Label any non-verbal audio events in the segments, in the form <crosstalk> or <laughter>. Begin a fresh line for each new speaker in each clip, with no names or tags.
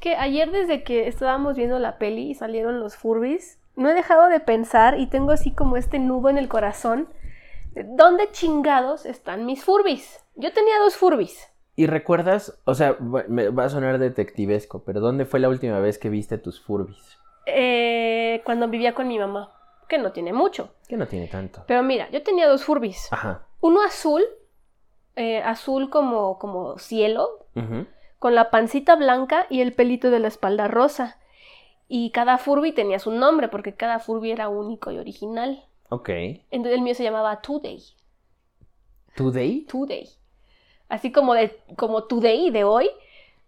que ayer desde que estábamos viendo la peli y salieron los Furbies, no he dejado de pensar y tengo así como este nudo en el corazón. ¿Dónde chingados están mis Furbies? Yo tenía dos Furbies.
¿Y recuerdas, o sea, me va a sonar detectivesco, pero ¿dónde fue la última vez que viste tus Furbies?
Eh, cuando vivía con mi mamá, que no tiene mucho.
Que no tiene tanto.
Pero mira, yo tenía dos Furbies.
Ajá.
Uno azul, eh, azul como, como cielo,
ujú.
Con la pancita blanca y el pelito de la espalda rosa. Y cada Furby tenía su nombre, porque cada Furby era único y original.
Ok.
Entonces el mío se llamaba Today.
¿Today?
Today. Así como de como Today de hoy,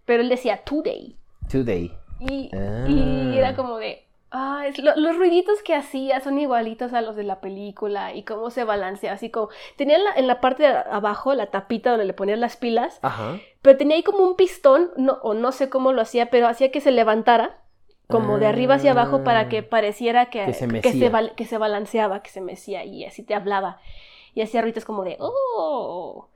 pero él decía Today.
Today.
Y,
Ah.
y era como de. Ah, es lo- los ruiditos que hacía son igualitos a los de la película y cómo se balancea, así como tenía en la, en la parte de abajo la tapita donde le ponías las pilas,
Ajá.
pero tenía ahí como un pistón, no, o no sé cómo lo hacía, pero hacía que se levantara como de arriba hacia abajo para que
Ah.
pareciera que,
Que se
que,
mecía.
se, bal- que se balanceaba, que se mecía y así te hablaba. Y hacía ruidos como de ¡Oh!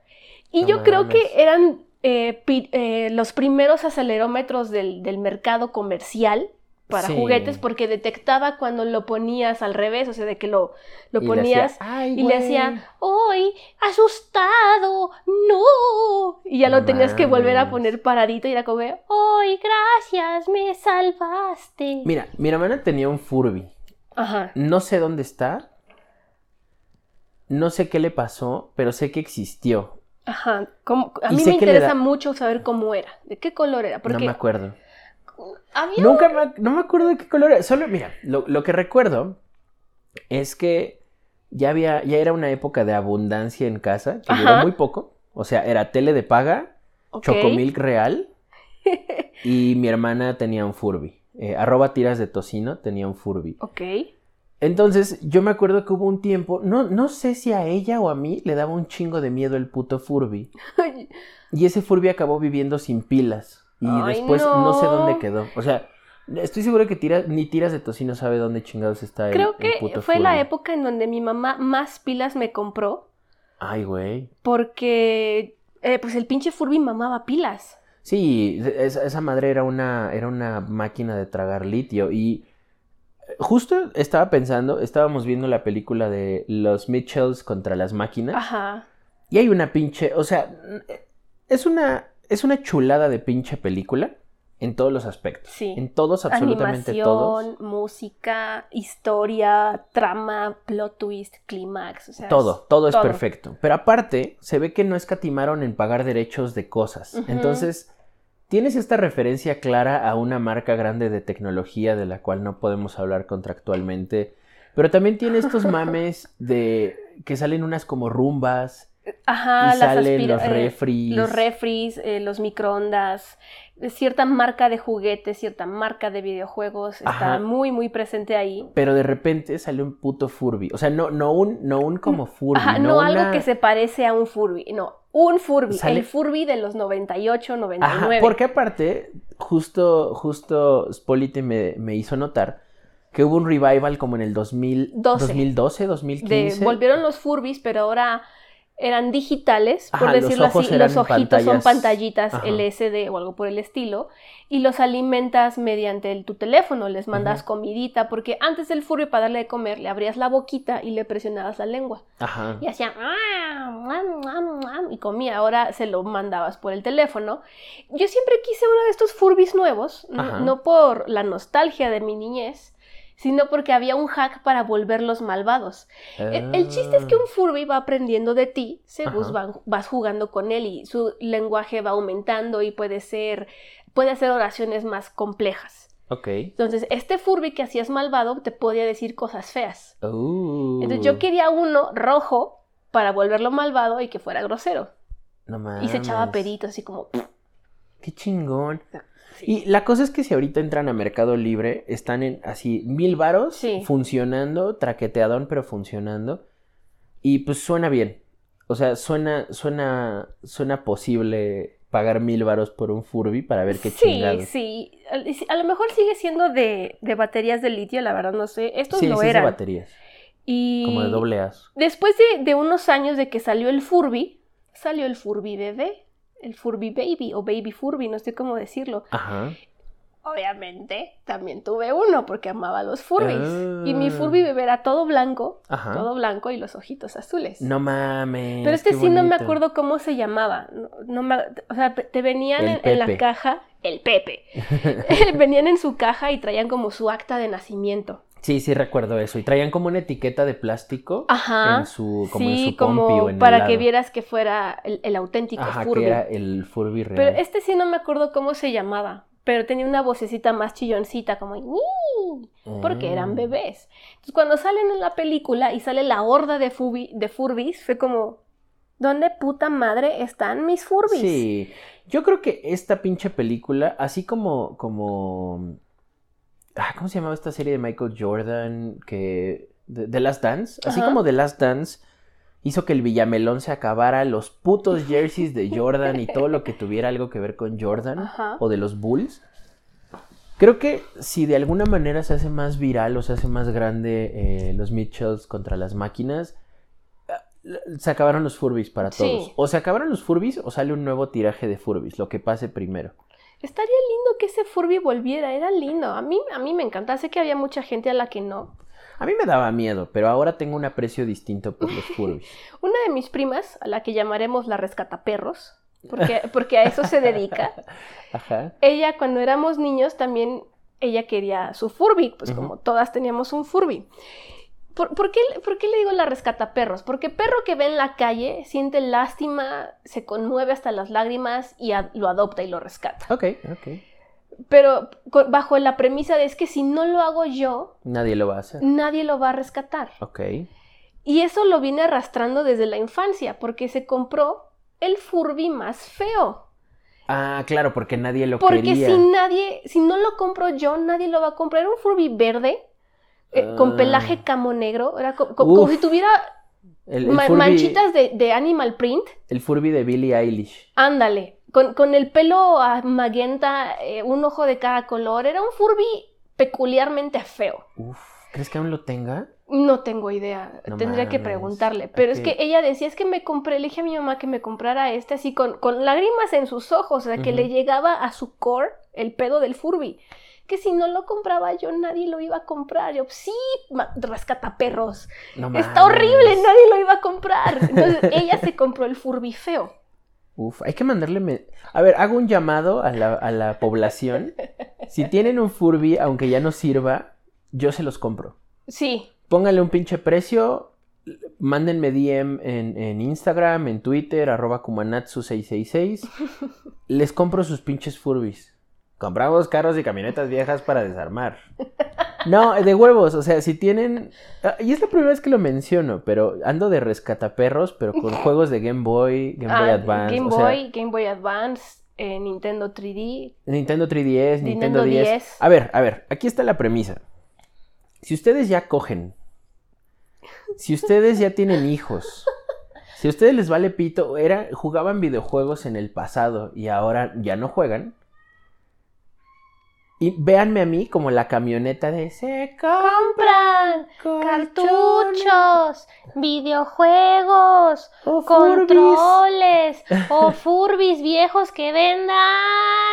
Y
No
yo creo
mames.
que eran eh, pi- eh, los primeros acelerómetros del, del mercado comercial para
Sí.
juguetes porque detectaba cuando lo ponías al revés, o sea, de que lo, lo ponías
"Ay,
y le
güey".
hacía, ¡Ay, asustado! ¡No! Y ya
No
lo tenías que volver a poner paradito y era como, ¡Ay, gracias! ¡Me salvaste!
Mira, mi hermana tenía un Furby.
Ajá.
No sé dónde está. No sé qué le pasó, pero sé que existió.
Ajá. ¿Cómo- A mí me interesa
da-
mucho saber cómo era, de qué color era,
No
porque
me acuerdo.
Había
Nunca me, no me acuerdo de qué color era. Solo, mira, lo, lo que recuerdo es que ya había, ya era una época de abundancia en casa, que duró muy poco. O sea, era tele de paga,
Ok.
Chocomilk real, <laughs> y mi hermana tenía un Furby. Eh, arroba tiras de tocino tenía un Furby.
Ok.
Entonces, yo me acuerdo que hubo un tiempo, no, no sé si a ella o a mí le daba un chingo de miedo el puto Furby. <laughs> Y ese Furby acabó viviendo sin pilas. Y
Ay,
después no. sé dónde quedó. O sea, estoy seguro que tira, ni tiras de tocino sabe dónde chingados está el,
Creo
el
que
puto
fue la época en donde mi mamá más pilas me compró
Ay, güey.
porque eh, pues el pinche Furby mamaba pilas.
Sí, esa, esa madre era una, era una máquina de tragar litio. Y justo estaba pensando, estábamos viendo la película de los Mitchells contra las máquinas.
Ajá.
Y hay una pinche, o sea, es una, es una chulada de pinche película en todos los aspectos.
Sí.
En todos, absolutamente
Animación,
todos.
música, historia, trama, plot twist, clímax, o sea,
Todo, todo es
todo.
perfecto. Pero aparte, se ve que no escatimaron en pagar derechos de cosas. Entonces, tienes esta referencia clara a una marca grande de tecnología de la cual no podemos hablar contractualmente. Pero también tiene estos <laughs> mames de que salen unas como rumbas
Ajá,
y salen los
eh,
refris.
los refris, eh, los microondas, eh, cierta marca de juguetes, cierta marca de videojuegos está muy, muy presente ahí.
Pero de repente sale un puto Furby. O sea, no, no un, no un como Furby.
Ajá, no, algo
una-
que se parece a un Furby, no, un Furby,
Sale-
el Furby de los 98, 99.
Ajá, porque aparte, justo, justo Spolite me, me hizo notar que hubo un revival como en el 2000,
12.
2012,
de,
2015.
volvieron los Furbies, pero ahora eran digitales, por
Ajá, los
decirlo
ojos
así, los ojitos son pantallitas
Ajá.
LCD o algo por el estilo, y los alimentas mediante el- tu teléfono, les mandas comidita, porque antes del Furby para darle de comer le abrías la boquita y le presionabas la lengua,
Ajá.
y hacía y comía, ahora se lo mandabas por el teléfono. Yo siempre quise uno de estos Furbies nuevos, no por la nostalgia de mi niñez, sino porque había un hack para volverlos malvados. El, el chiste es que un Furby va aprendiendo de ti,
Ajá.
van- vas jugando con él y su lenguaje va aumentando y puede ser, puede hacer oraciones más complejas.
Ok.
Entonces, este Furby que hacías malvado te podía decir cosas feas.
Uh,
Entonces, yo quería uno rojo para volverlo malvado y que fuera grosero.
no
Y se echaba peditos así como...
Qué chingón.
Sí.
Y la cosa es que si ahorita entran a Mercado Libre, están en así mil varos,
Sí.
funcionando, traqueteadón, pero funcionando. Y pues suena bien. O sea, suena, suena, suena posible pagar mil varos por un Furby para ver qué
sí,
chingados.
sí. A, a lo mejor sigue siendo de, de baterías de litio, la verdad no sé. Estos
Sí,
lo
sí es de
eran.
baterías.
y...
Como de doble A.
Después de, de unos años de que salió el Furby, salió el Furby bebé, el Furby baby o baby Furby, no sé cómo decirlo.
Ajá.
obviamente, también tuve uno porque amaba los Furbies. Y mi
Ah.
Furby bebé era todo blanco,
Ajá.
todo blanco y los ojitos azules.
No mames.
Pero este sí no me acuerdo cómo se llamaba. No, no me- o sea, te venían en, en la caja, el Pepe. <laughs> <laughs> venían en su caja y traían como su acta de nacimiento.
Sí, sí recuerdo eso. Y traían como una etiqueta de plástico
Ajá.
en su, como
sí,
en su
como
pompi o en el
para que vieras que fuera el, el auténtico
Ajá,
Furby.
que era el Furby real.
Pero este sí no me acuerdo cómo se llamaba. Pero tenía una vocecita más chilloncita, como "Ñi", porque eran
Mm.
bebés. Entonces, cuando salen en la película y sale la horda de, Furby, de Furbis, fue como, ¿dónde puta madre están mis Furbis?
Sí, yo creo que esta pinche película, así como, como, ah, ¿cómo se llamaba esta serie de Michael Jordan? Que, de, The Last Dance, así
Ajá.
como The Last Dance hizo que el Villamelón se acabara, los putos <laughs> jerseys de Jordan y todo lo que tuviera algo que ver con Jordan
Ajá.
o de los Bulls. Creo que si de alguna manera se hace más viral o se hace más grande eh, los Mitchells contra las máquinas, ah, se acabaron los Furbies para
Sí.
todos. O se acabaron los Furbies o sale un nuevo tiraje de Furbies, lo que pase primero.
Estaría lindo que ese Furby volviera, era lindo. A mí, a mí me encanta. Sé que había mucha gente a la que no.
A mí me daba miedo, pero ahora tengo un aprecio distinto por los Furbies. <laughs>
Una de mis primas, a la que llamaremos la rescataperros, porque, porque a eso se dedica, <laughs>
Ajá.
ella cuando éramos niños también, ella quería su Furby, pues como todas teníamos un Furby. ¿Por, por qué, por qué le digo la rescataperros? Porque perro que ve en la calle siente lástima, se conmueve hasta las lágrimas y a- lo adopta y lo rescata.
Ok, ok.
Pero bajo la premisa de es que si no lo hago yo,
Nadie lo va a hacer.
nadie lo va a rescatar.
Ok.
Y eso lo viene arrastrando desde la infancia, porque se compró el Furby más feo.
Ah, claro, porque nadie lo
Porque
quería.
si nadie, si no lo compro yo, nadie lo va a comprar. Era un Furby verde, eh, con
Ah.
pelaje camo negro. Era co- co- como si tuviera
El, el
ma-
Furby,
manchitas de, de animal print.
el Furby de Billie Eilish.
Ándale, con, con el pelo ah, magenta, eh, un ojo de cada color. Era un Furby peculiarmente feo.
Uf, ¿crees que aún lo tenga?
No tengo idea,
No
tendría que preguntarle. Pero es que ella decía, es que me compré, le dije a mi mamá que me comprara este así con, con lágrimas en sus ojos, o sea, que le llegaba a su core el pedo del Furby. Que si no lo compraba yo, nadie lo iba a comprar. Yo, sí, rescata perros.
No
Está horrible, nadie lo iba a comprar. Entonces <laughs> ella se compró el Furby feo.
Uf, hay que mandarle... me- A ver, hago un llamado a la, a la población. Si tienen un Furby, aunque ya no sirva, yo se los compro.
Sí,
Pónganle un pinche precio, mándenme DM en, en Instagram, en Twitter, arroba kumanatsu666. <laughs> Les compro sus pinches Furbies. Compramos carros y camionetas viejas para desarmar. No, de huevos, o sea, si tienen... ah, Y es la primera vez que lo menciono, pero ando de rescataperros, pero con <laughs> juegos de Game Boy, Game Boy
Ah,
Advance.
Game
o sea,
Boy, Game Boy Advance, eh, Nintendo 3D.
Nintendo 3DS, Nintendo
Nintendo
10.
10.
A ver, a ver, aquí está la premisa. Si ustedes ya cogen, si ustedes ya tienen hijos, si a ustedes les vale pito, era, jugaban videojuegos en el pasado y ahora ya no juegan. Y véanme a mí como la camioneta de se
Compran cartuchos, videojuegos,
o Furbis".
controles o <laughs> furbis viejos que vendan.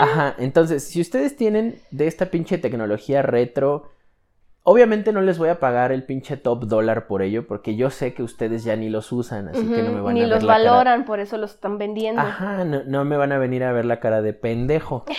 Ajá, entonces, si ustedes tienen de esta pinche tecnología retro, obviamente no les voy a pagar el pinche top dólar por ello, porque yo sé que ustedes ya ni los usan, así que no me van
Ni
a ver
los
la cara-
valoran, por eso los están vendiendo.
Ajá, no, no me van a venir a ver la cara de pendejo. <laughs>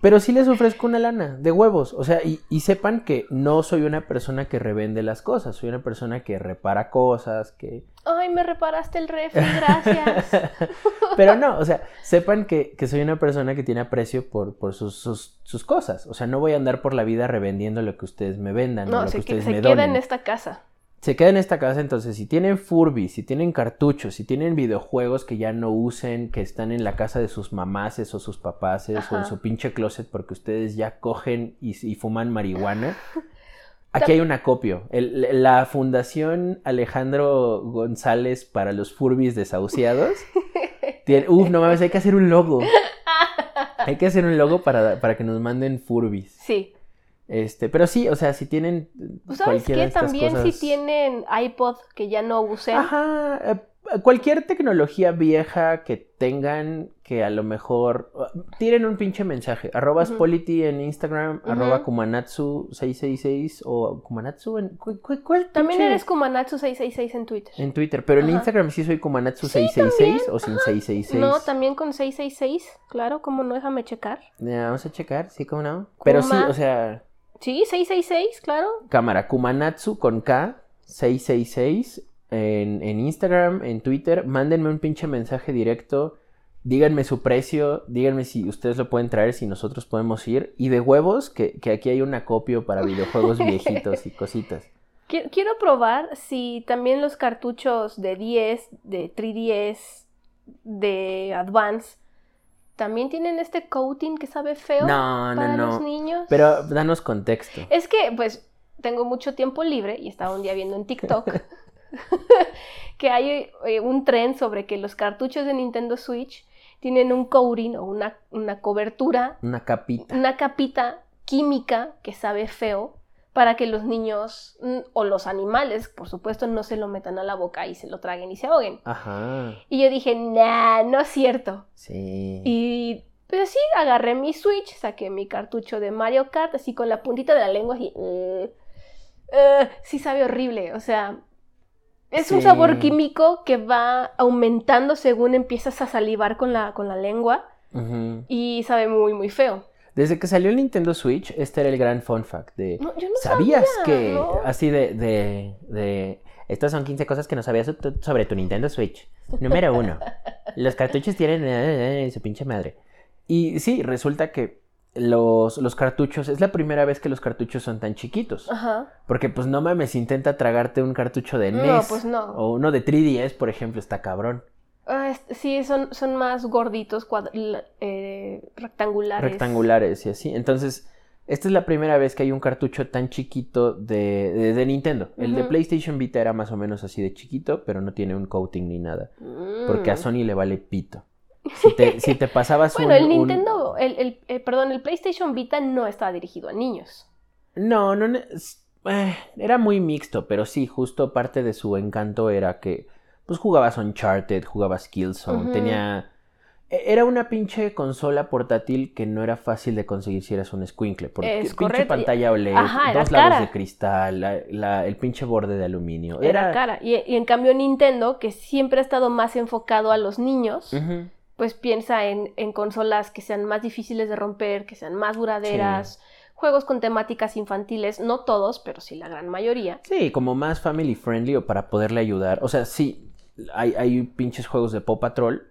Pero sí les ofrezco una lana, de huevos. O sea, y, y sepan que no soy una persona que revende las cosas, soy una persona que repara cosas, que...
Ay, me reparaste el refri, gracias. <laughs>
Pero no, o sea, sepan que, que soy una persona que tiene aprecio por, por sus, sus, sus cosas. O sea, no voy a andar por la vida revendiendo lo que ustedes me vendan, o
No,
lo
se,
que
que-
ustedes
se
me
queda
donen.
en esta casa.
Se queda en esta casa, entonces, si tienen Furby, si tienen cartuchos, si tienen videojuegos que ya no usen, que están en la casa de sus mamases o sus papases o en su pinche closet porque ustedes ya cogen y, y fuman marihuana, <laughs> aquí hay un acopio. El- la Fundación Alejandro González para los Furbis desahuciados. <laughs> tiene- uf, no mames, hay que hacer un logo. Hay que hacer un logo para, para que nos manden Furbis.
Sí.
Este, pero sí, o sea, si tienen
¿Sabes
cualquiera de
qué?
estas
También
cosas...
si tienen iPod que ya no usen.
Ajá, eh, cualquier tecnología vieja que tengan que a lo mejor tiren un pinche mensaje. Arroba
Ujú.
Spolity en Instagram,
Ujú.
arroba Kumanatsu666 o Kumanatsu en ¿cuál, cuál- cuál
También eres Kumanatsu666 en Twitter.
en Twitter, pero en
Ajá.
Instagram sí soy Kumanatsu666 o sin 666.
No, también con 666, claro, ¿cómo no? Déjame checar.
Ya, vamos a checar, sí, cómo no. Pero sí, o sea,
Sí, 666, claro.
cámara Kumanatsu con K 666 en, en Instagram, en Twitter, mándenme un pinche mensaje directo, díganme su precio, díganme si ustedes lo pueden traer, si nosotros podemos ir, y de huevos, que, que aquí hay un acopio para videojuegos <laughs> viejitos y cositas.
Qui- Quiero probar si también los cartuchos de 10, de 3DS, de Advance, también tienen este coating que sabe feo
No,
para
no,
los
no.
niños.
Pero danos contexto.
Es que, pues, tengo mucho tiempo libre y estaba un día viendo en TikTok <laughs> <laughs> que hay eh, un tren sobre que los cartuchos de Nintendo Switch tienen un coating o una, una cobertura,
Una capita.
una capita química que sabe feo para que los niños mm, o los animales, por supuesto, no se lo metan a la boca y se lo traguen y se ahoguen.
Ajá,
Y yo dije, nah, no es cierto.
sí.
Y pues sí, agarré mi Switch, saqué mi cartucho de Mario Kart, así con la puntita de la lengua, así. eh, eh, sí sabe horrible, o sea. Es un sabor químico que va aumentando según empiezas a salivar con la, con la lengua y sabe muy, muy feo.
Desde que salió el Nintendo Switch, este era el gran fun fact de...
No, yo no
¿Sabías
sabía,
que
¿no?
así de, de, de... Estas son 15 cosas que no sabías so- sobre tu Nintendo Switch. Número uno. <laughs> Los cartuchos tienen eh, eh, su pinche madre. Y sí, resulta que los, los cartuchos... Es la primera vez que los cartuchos son tan chiquitos.
Ajá.
Porque pues no mames, intenta tragarte un cartucho de
No,
NES.
pues no.
O uno de 3DS, por ejemplo, está cabrón.
Ah, sí, son, son más gorditos, eh, rectangulares.
rectangulares y así. Entonces, esta es la primera vez que hay un cartucho tan chiquito de, de- de Nintendo. El de. PlayStation Vita era más o menos así de chiquito, pero no tiene un coating ni nada. Porque a
Mm.
Sony le vale pito. Si te, si te pasabas <laughs>
Bueno,
un-
el
un-
Nintendo, el, el- eh, perdón, el PlayStation Vita no está dirigido a niños.
No, no... eh, era muy mixto, pero sí, justo parte de su encanto era que pues jugabas Uncharted, jugabas Killzone,
Ujú.
tenía... e- Era una pinche consola portátil que no era fácil de conseguir si eras un squinkle. Porque
Es
pinche
correcto.
pantalla OLED,
Ajá,
dos lados
cara.
de cristal, la- la- el pinche borde de aluminio.
Era,
Era,
cara. Y, y en cambio Nintendo, que siempre ha estado más enfocado a los niños, pues piensa en, en consolas que sean más difíciles de romper, que sean más duraderas, juegos con temáticas infantiles, no todos, pero sí la gran mayoría.
Sí, como más family friendly o para poderle ayudar. O sea, sí, hay, hay pinches juegos de Paw Patrol,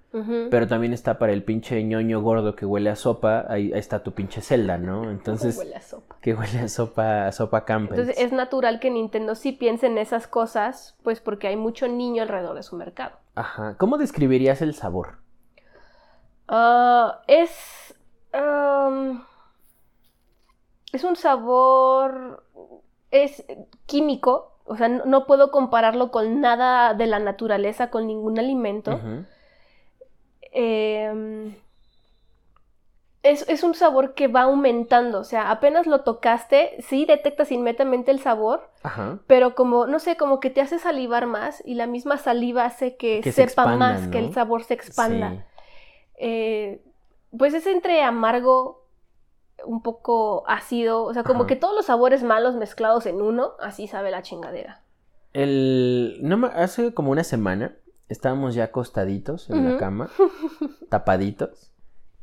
pero también está para el pinche ñoño gordo que huele a sopa. Ahí, ahí está tu pinche Zelda, ¿no? <laughs> Entonces,
Huele a sopa.
que huele a sopa, a sopa Campbell's.
Entonces es natural que Nintendo sí piense en esas cosas, pues porque hay mucho niño alrededor de su mercado.
Ajá. ¿Cómo describirías el sabor?
Ah, es. es un sabor. Es químico. O sea, no, no puedo compararlo con nada de la naturaleza, con ningún alimento. Em, es, es un sabor que va aumentando. O sea, apenas lo tocaste, sí detectas inmediatamente el sabor,
Ajá.
pero como, no sé, como que te hace salivar más y la misma saliva hace que,
Que se
sepa
expanda,
más, que el sabor se expanda.
Sí.
Eh, pues es entre amargo, un poco ácido, o sea, como
Ajá.
que todos los sabores malos mezclados en uno, así sabe la chingadera.
El... No me... Hace como una semana estábamos ya acostaditos en la cama, <laughs> tapaditos,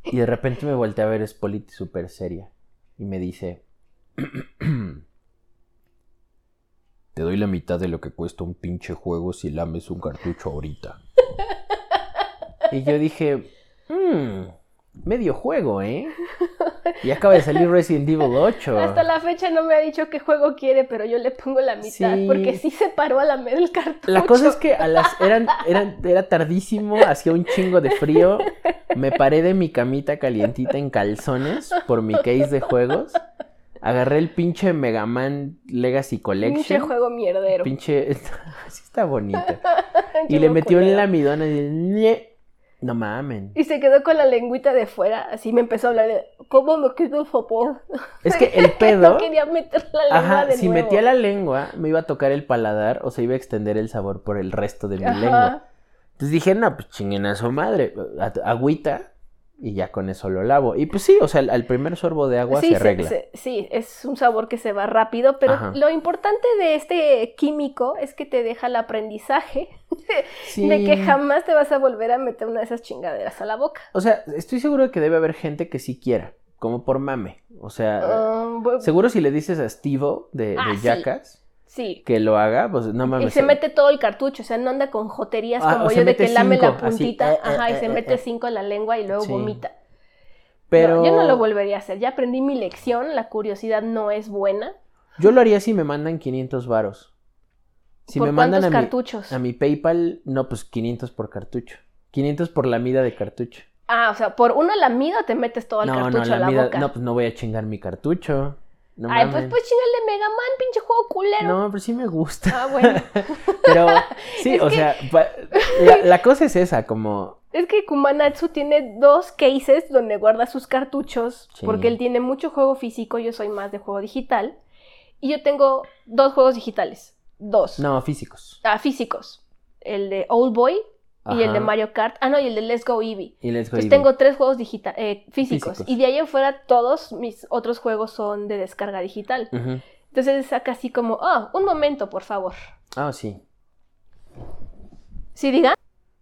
y de repente me volteé a ver Spolity súper seria y me dice... <clears throat> Te doy la mitad de lo que cuesta un pinche juego si lames un cartucho ahorita. <laughs> y yo dije, mmm, medio juego, ¿eh? Y acaba de salir Resident Evil 8. <laughs>
Hasta la fecha no me ha dicho qué juego quiere, pero yo le pongo la mitad,
Sí.
porque sí se paró a lamer el cartucho.
La cosa es que a las eran, eran era tardísimo, hacía un chingo de frío. Me paré de mi camita calientita en calzones por mi case de juegos. Agarré el pinche Mega Man Legacy
Pinche
Collection.
juego mierdero.
Pinche <laughs> así está bonito. <laughs> Y le
me
metió en la midona y. no mamen.
Y se quedó con la lengüita de fuera, así me empezó a hablar de ¿Cómo me quedo sopor?
Es que el <laughs> pedo
no quería meter la lengua
Ajá,
de
si
nuevo.
metía la lengua, me iba a tocar el paladar o se iba a extender el sabor por el resto de mi
Ajá.
lengua. Entonces dije, no, pues chinguen a su madre, agüita y ya con eso lo lavo. Y pues sí, o sea, al, primer sorbo de agua
Sí,
se arregla.
se- sí, es un sabor que se va rápido, pero
Ajá.
lo importante de este químico es que te deja el aprendizaje <laughs>
Sí.
de que jamás te vas a volver a meter una de esas chingaderas a la boca.
O sea, estoy seguro de que debe haber gente que sí quiera, como por mame. O sea,
bu-
seguro si le dices a Stevo de,
Ah,
de
sí.
Jackass
sí.
Que lo haga, pues no
Y
mames.
se mete todo el cartucho, o sea, no anda con joterías
Ah,
como yo de que lame la
cinco,
puntita,
eh, eh,
ajá, y
eh,
se
eh,
mete
eh.
cinco en la lengua y luego
Sí.
vomita.
Pero
No, yo no lo volvería a hacer, ya aprendí mi lección, la curiosidad no es buena.
Yo lo haría si me mandan 500 varos. Si
¿Por
me mandan a mi, a mi PayPal, no, pues 500 por cartucho. 500 por la mida de cartucho.
Ah, o sea, por una lamida te metes todo el
no,
cartucho
no, la
a la
mida,
boca.
no, pues no voy a chingar mi cartucho. No
Ay,
mames.
pues pues chingale Mega Man, pinche juego culero.
No, pero sí me gusta.
Ah, bueno. <laughs>
Pero sí,
Es
o
que-
sea, la, <laughs> la cosa es esa, como...
Es que Kumanatsu tiene dos cases donde guarda sus cartuchos,
Sí.
porque él tiene mucho juego físico, yo soy más de juego digital, y yo tengo dos juegos digitales, dos,
No, físicos.
ah, físicos, el de Old Boy y el de. Mario Kart, ah no, y el de Let's Go Eevee.
Y Let's Go
Entonces
Eevee.
tengo tres juegos digita- eh, físicos,
Físicos.
y de ahí en fuera todos mis otros juegos son de descarga digital. Entonces saca así como, ah, un momento, por favor.
Ah, sí.
¿Sí diga?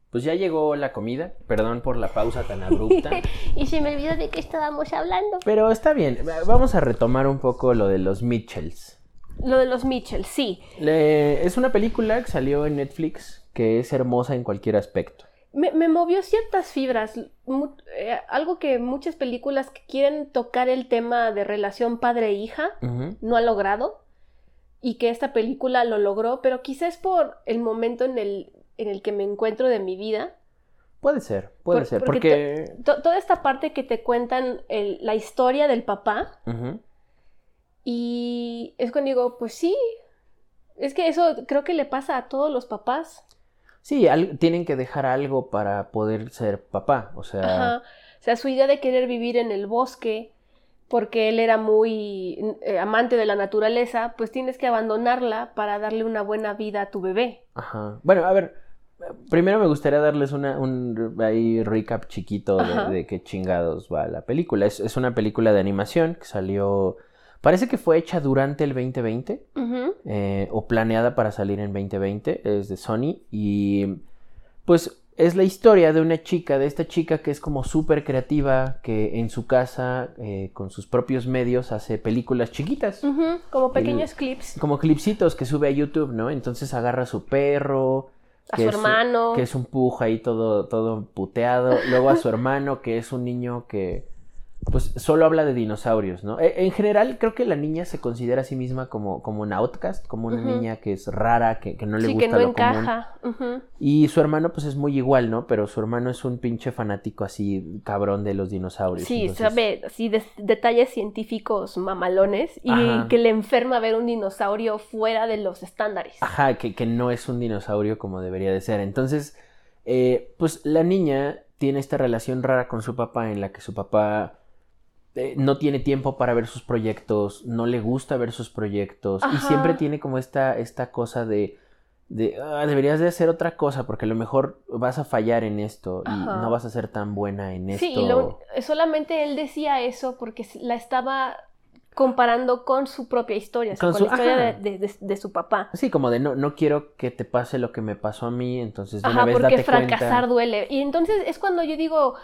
Pues ya llegó la comida. Perdón por la pausa tan abrupta. <laughs>
y se me olvidó de qué estábamos hablando.
Pero está bien. Vamos a retomar un poco lo de los Mitchells.
Lo de los Mitchell, sí.
Le- Es una película que salió en Netflix que es hermosa en cualquier aspecto.
Me, me movió ciertas fibras, mu- eh, algo que muchas películas que quieren tocar el tema de relación padre-hija no ha logrado y que esta película lo logró, pero quizás por el momento en el, en el que me encuentro de mi vida,
Puede ser, puede
Por-
ser.
porque
Porque.
to- toda esta parte que te cuentan el- la historia del papá y es cuando digo, pues sí, es que eso creo que le pasa a todos los papás.
Sí, al- tienen que dejar algo para poder ser papá. O sea.
Ajá. O sea, su idea de querer vivir en el bosque, porque él era muy eh, amante de la naturaleza, pues tienes que abandonarla para darle una buena vida a tu bebé.
Ajá. Bueno, a ver, primero me gustaría darles una, un ahí recap chiquito de, de qué chingados va la película. Es, es una película de animación que salió, parece que fue hecha durante el 2020
Ujú.
eh, o planeada para salir en 2020, es de Sony y pues es la historia de una chica, de esta chica que es como súper creativa, que en su casa, eh, con sus propios medios, hace películas chiquitas
Ujú, Como pequeños clips.
como clipsitos que sube a YouTube, ¿no? Entonces agarra a su perro,
A su
es-
hermano.
que es un puja ahí todo, todo puteado, luego a su <laughs> hermano, que es un niño que pues solo habla de dinosaurios, ¿no? E- En general creo que la niña se considera a sí misma como, como una outcast, como una niña que es rara, que, que no le
sí,
gusta
que no
lo común.
encaja. Ujú.
Y su hermano pues es muy igual, ¿no? Pero su hermano es un pinche fanático así cabrón de los dinosaurios.
Sí,
entonces-
sabe así de- detalles científicos mamalones y
Ajá.
que le enferma ver un dinosaurio fuera de los estándares.
Ajá, que, que no es un dinosaurio como debería de ser. Entonces, eh, pues la niña tiene esta relación rara con su papá en la que su papá eh, no tiene tiempo para ver sus proyectos, no le gusta ver sus proyectos y siempre tiene como esta, esta cosa de, de "Ah, deberías de hacer otra cosa porque a lo mejor vas a fallar en esto y no vas a ser tan buena en esto.
Sí, lo- solamente él decía eso porque la estaba comparando con su propia historia, o sea,
Con
con,
su-
la historia de, de- de- de su papá.
Sí, como de no, no quiero que te pase lo que me pasó a mí, entonces de una
Ajá,
vez
porque
date
fracasar
cuenta.
duele. Y entonces es cuando yo digo,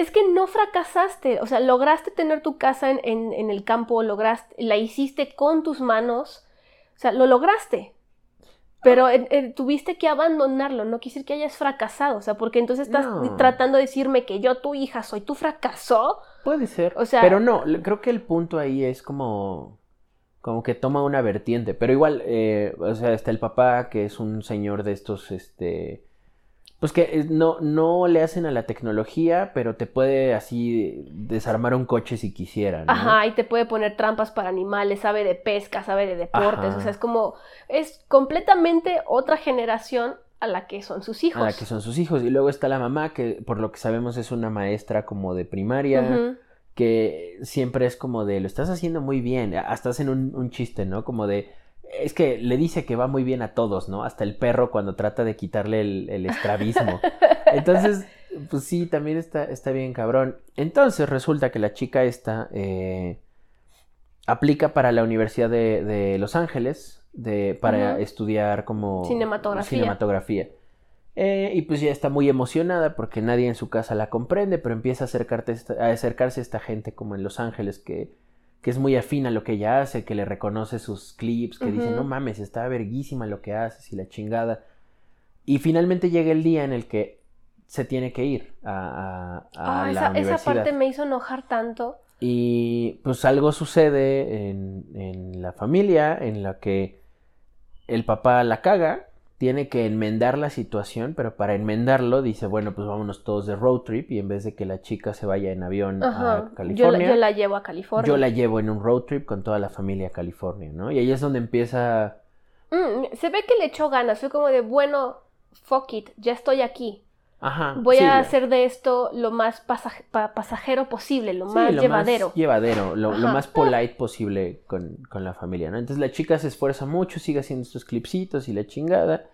es que no fracasaste, o sea, lograste tener tu casa en, en- en el campo, lograste, la hiciste con tus manos, o sea, lo lograste. Pero eh, eh, tuviste que abandonarlo, no decir que hayas fracasado, o sea, porque entonces estás
No.
tratando de decirme que yo, tu hija, soy tu fracaso.
Puede ser.
O sea-
pero no, creo que el punto ahí es como. Como que toma una vertiente. Pero igual, eh, o sea, está el papá, que es un señor de estos, este. Pues que eh, no, no le hacen a la tecnología, pero te puede así desarmar un coche si quisiera, ¿no?
Ajá, y te puede poner trampas para animales, sabe de pesca, sabe de deportes,
Ajá.
o sea, es como, es completamente otra generación a la que son sus hijos.
A la que son sus hijos. Y luego está la mamá, que por lo que sabemos es una maestra como de primaria. Que siempre es como de lo estás haciendo muy bien, hasta hacen un, un chiste, ¿no? Como de Es que le dice que va muy bien a todos, ¿no? Hasta el perro cuando trata de quitarle el, el estrabismo. <laughs> Entonces, pues sí, también está, está bien cabrón. Entonces resulta que la chica esta eh, aplica para la Universidad de, de Los Ángeles de, para estudiar como
Cinematografía.
cinematografía. Eh, y pues ya está muy emocionada porque nadie en su casa la comprende, pero empieza a acercarse a esta gente como en Los Ángeles que, que es muy afín a lo que ella hace, que le reconoce sus clips, que dice, no mames, está verguísima lo que haces y la chingada. Y finalmente llega el día en el que se tiene que ir a, a- a
Ah,
la
esa, esa
universidad.
parte me hizo enojar tanto.
Y pues algo sucede en, en la familia en la que el papá la caga, tiene que enmendar la situación, pero para enmendarlo dice, bueno, pues vámonos todos de road trip y en vez de que la chica se vaya en avión
Ajá.
a
Yo, la,
California,
yo la llevo a California.
yo la llevo en un road trip con toda la familia a California, ¿no? Y ahí es donde empieza...
Mm, se ve que le echó ganas. Fue como de, bueno, fuck it, ya estoy aquí.
Ajá.
Voy
sí,
a hacer de esto lo más pasaj- pa- pasajero posible, lo
Sí,
más
lo
llevadero.
más llevadero, lo, más polite posible con, con la familia, ¿no? Entonces la chica se esfuerza mucho, sigue haciendo estos clipsitos y la chingada.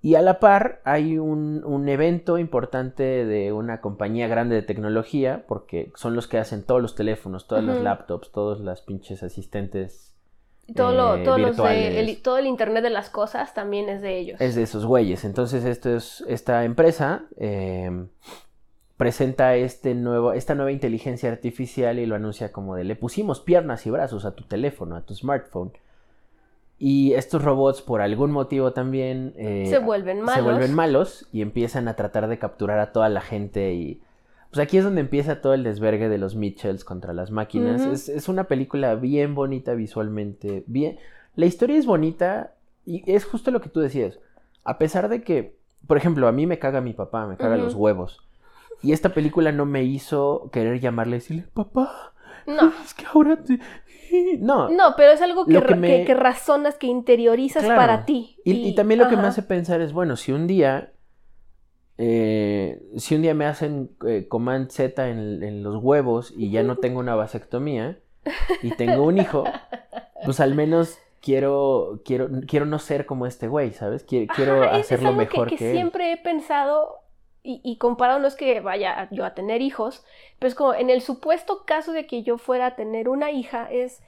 Y a la par hay un, un evento importante de una compañía grande de tecnología, porque son los que hacen todos los teléfonos, todas las
Ujú.
laptops, todos las pinches asistentes.
Todo, lo,
eh,
todos los de-
virtuales.
el- todo el internet de las cosas también es de ellos.
Es de esos güeyes. Entonces, esto es, esta empresa eh, presenta este nuevo, esta nueva inteligencia artificial y lo anuncia como de le pusimos piernas y brazos a tu teléfono, a tu smartphone. Y estos robots, por algún motivo también, eh,
se vuelven malos.
se vuelven malos y empiezan a tratar de capturar a toda la gente y pues aquí es donde empieza todo el desvergue de los Mitchells contra las máquinas. Es, es una película bien bonita visualmente, bien... La historia es bonita y es justo lo que tú decías. A pesar de que, por ejemplo, a mí me caga mi papá, me caga los huevos. Y esta película no me hizo querer llamarle y decirle, papá,
No,
es que ahora te... No,
no, pero es algo que,
que
ra-
me-
que- que razonas, que interiorizas
Claro.
para ti.
Y, y también lo que me hace pensar es, bueno, si un día, eh, si un día me hacen eh, command Z en, en los huevos y ya no tengo una vasectomía <laughs> y tengo un hijo, pues al menos quiero, quiero, quiero no ser como este güey, ¿sabes? Quiero, quiero
Ajá, es- es
hacerlo
algo
mejor
que,
que,
que
él.
siempre he pensado y, y comparado, no es que vaya yo a tener hijos, pero es como en el supuesto caso de que yo fuera a tener una hija, es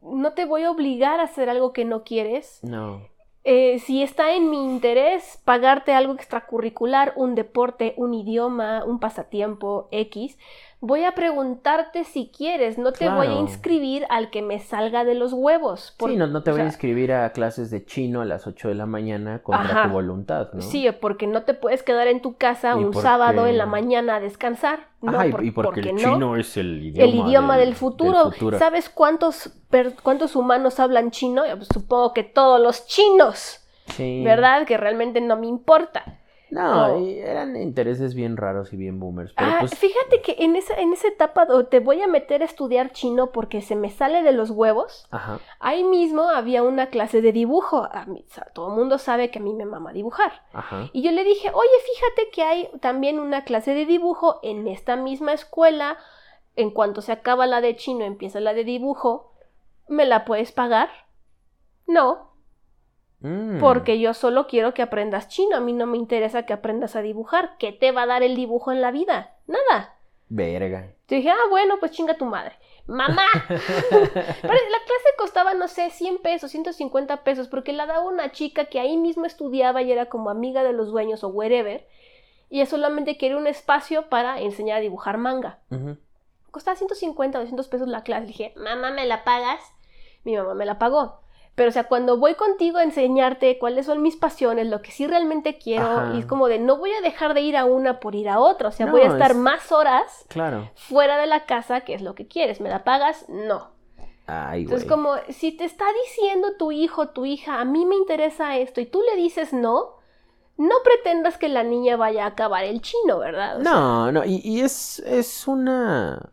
no te voy a obligar a hacer algo que no quieres.
No.
Eh, si está en mi interés pagarte algo extracurricular, un deporte, un idioma, un pasatiempo X, voy a preguntarte si quieres, no te voy a inscribir al que me salga de los huevos.
sí, no, no te voy a inscribir a clases de chino a las 8 de la mañana contra
Ajá.
tu voluntad, ¿no?
Sí, porque no te puedes quedar en tu casa un
porque-
sábado en la mañana a descansar. No,
Ajá, y-
por-
y porque, el
no.
chino es el idioma,
el idioma del, futuro.
futuro.
¿Sabes cuántos, per- cuántos humanos hablan chino? Yo, supongo que todos los chinos,
Sí.
¿verdad? Que realmente no me importa.
No, y eran intereses bien raros y bien boomers. Pero
Ah,
pues,
fíjate que en esa, en esa etapa te voy a meter a estudiar chino porque se me sale de los huevos.
ajá.
Ahí mismo había una clase de dibujo. A mí- o sea, todo el mundo sabe que a mí me mama dibujar.
Ajá.
Y yo le dije, oye, fíjate que hay también una clase de dibujo en esta misma escuela. En cuanto se acaba la de chino, empieza la de dibujo. ¿Me la puedes pagar? No,
Mm.
porque yo solo quiero que aprendas chino. A mí no me interesa que aprendas a dibujar. ¿Qué te va a dar el dibujo en la vida? Nada.
Verga.
Yo dije, ah, bueno, pues chinga tu madre. ¡Mamá! <laughs> Pero la clase costaba, no sé, 100 pesos, 150 pesos, porque la daba una chica que ahí mismo estudiaba y era como amiga de los dueños o wherever. Y ella solamente quería un espacio para enseñar a dibujar manga.
Ujú.
Costaba 150 o 200 pesos la clase. Le dije, mamá, ¿me la pagas? Mi mamá me la pagó. Pero, o sea, cuando voy contigo a enseñarte cuáles son mis pasiones, lo que sí realmente quiero,
Ajá.
y es como de no voy a dejar de ir a una por ir a otra. O sea,
No,
voy a estar
es-
más horas
Claro.
fuera de la casa, que es lo que quieres. ¿Me la pagas? No.
Ay.
Entonces, como si te está diciendo tu hijo, tu hija, a mí me interesa esto, y tú le dices no, no pretendas que la niña vaya a acabar el chino, ¿verdad? O sea,
No, no, y, y es, es una...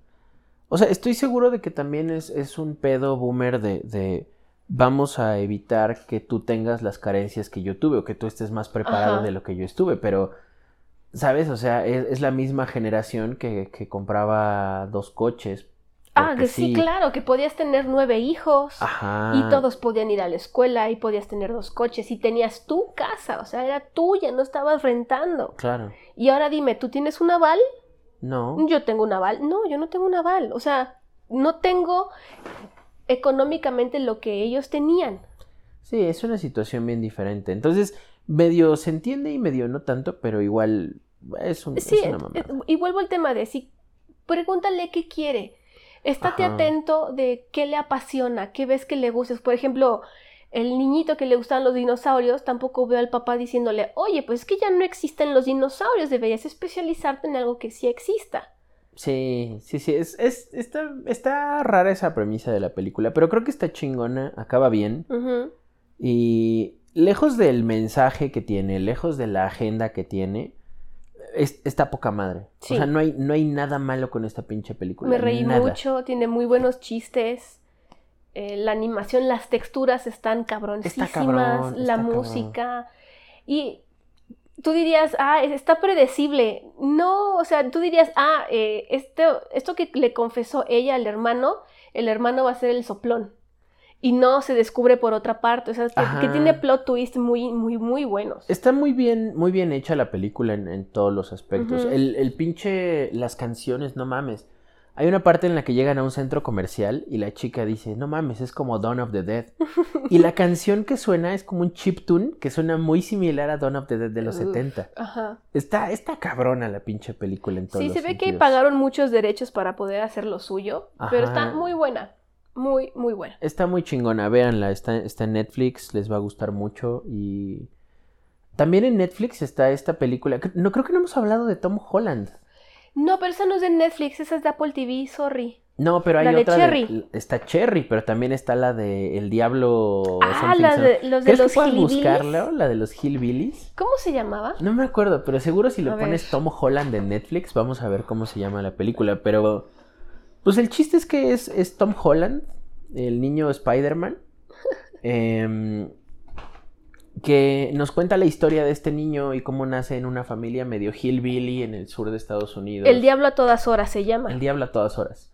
O sea, estoy seguro de que también es, es un pedo boomer de, de vamos a evitar que tú tengas las carencias que yo tuve o que tú estés más preparado
Ajá.
de lo que yo estuve, pero, ¿sabes? O sea, es, es la misma generación que, que compraba dos coches
Ah, que sí, claro, que podías tener nueve hijos
Ajá.
y todos podían ir a la escuela y podías tener dos coches y tenías tu casa, o sea, era tuya, no estabas rentando.
Claro.
Y ahora dime, ¿tú tienes un aval?
No.
Yo tengo un aval. No, yo no tengo un aval. O sea, no tengo económicamente lo que ellos tenían.
Sí, es una situación bien diferente. Entonces, medio se entiende y medio no tanto, pero igual es, un,
Sí,
es una
eh,
mamada.
y vuelvo al tema de si pregúntale qué quiere. Estate
Ajá.
atento de qué le apasiona, qué ves que le gustes. Por ejemplo, el niñito que le gustan los dinosaurios, tampoco veo al papá diciéndole, oye, pues es que ya no existen los dinosaurios, deberías especializarte en algo que sí exista.
Sí, sí, sí. Es, es, está, está rara esa premisa de la película, pero creo que está chingona, acaba bien. Y lejos del mensaje que tiene, lejos de la agenda que tiene, es- está poca madre.
Sí.
O sea, no hay, no hay nada malo con esta pinche película.
Me reí
nada.
mucho, tiene muy buenos chistes. eh, la animación, las texturas están cabroncísimas,
cabrón,
la
está cabrón.
música. Y tú dirías, ah, es- está predecible. No, o sea, tú dirías, ah, eh, esto, esto que le confesó ella al hermano, el hermano va a ser el soplón. Y no se descubre por otra parte. O sea, que, tiene plot twists muy, muy, muy buenos.
Está muy bien, muy bien hecha la película en, en todos los aspectos. El, el pinche, las canciones, no mames. Hay una parte en la que llegan a un centro comercial y la chica dice, no mames, es como Dawn of the Dead. <laughs> y la canción que suena es como un chiptune que suena muy similar a Dawn of the Dead de los
Uf.
70.
Ajá.
Está, está cabrona la pinche película en todos
Sí,
los
se ve que pagaron muchos derechos para poder hacer lo suyo, pero está muy buena, muy, muy buena.
Está muy chingona, véanla, está, está en Netflix, les va a gustar mucho y... También en Netflix está esta película, no creo que no hemos hablado de Tom Holland.
No, pero esa no es de Netflix, esa es de Apple TV, sorry.
No, pero hay
La de
otra
Cherry.
está Cherry, pero también está la de El Diablo
Ah, la de los de
¿Crees
los
que buscarla, la de los Hillbillies?
¿Cómo se llamaba?
No me acuerdo, pero seguro si le
A
pones
ver.
Tom Holland en Netflix, vamos a ver cómo se llama la película. Pero, pues el chiste es que es, es Tom Holland, el niño Spider-Man, <laughs> em, que nos cuenta la historia de este niño y cómo nace en una familia medio hillbilly en el sur de Estados Unidos.
El Diablo a todas horas se llama.
El diablo a todas horas.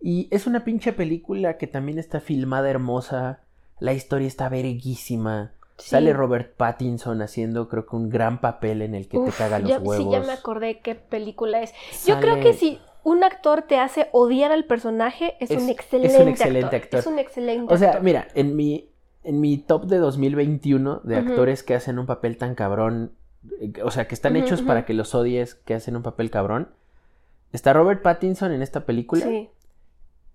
Y es una pinche película que también está filmada hermosa. La historia está verguísima.
Sí.
Sale Robert Pattinson haciendo creo que un gran papel en el que
Uf,
te caga los
ya-
huevos.
Sí, ya me acordé qué película es. Yo creo que si un actor te hace odiar al personaje, es,
Es-
un
es
excelente,
un excelente actor.
Es un excelente
O sea,
actor.
mira, en mi, en mi top de 2021 de
Ujú.
actores que hacen un papel tan cabrón, eh, o sea, que están hechos para que los odies, que hacen un papel cabrón, está Robert Pattinson en esta película.
Sí.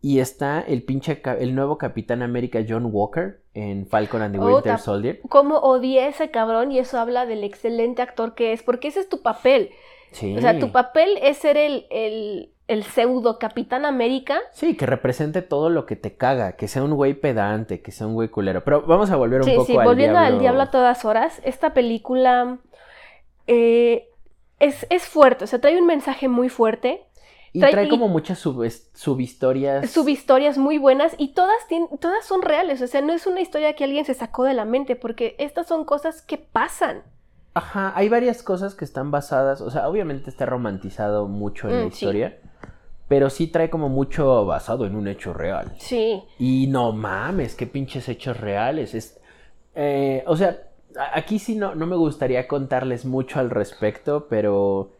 Y está el pinche, el nuevo Capitán América John Walker en Falcon and the
Oh,
Winter Soldier.
Cómo odié ese cabrón y eso habla del excelente actor que es, porque ese es tu papel.
Sí.
O sea, tu papel es ser el, el, el pseudo Capitán América.
Sí, que represente todo lo que te caga, que sea un güey pedante, que sea un güey culero. Pero vamos a volver un
Sí,
poco
sí,
al
volviendo
diablo.
al diablo a todas horas, esta película eh, es, es fuerte, o sea, trae un mensaje muy fuerte,
Y
trae-
trae
y-
como muchas sub- subhistorias.
subhistorias muy buenas y todas, tienen, todas son reales, o sea, no es una historia que alguien se sacó de la mente, porque estas son cosas que pasan.
Ajá, hay varias cosas que están basadas, o sea, obviamente está romantizado mucho en la
Mm, sí.
Pero sí trae como mucho basado en un hecho real.
Sí,
Y no mames, qué pinches hechos reales. Es, eh, o sea, aquí sí no, no me gustaría contarles mucho al respecto, pero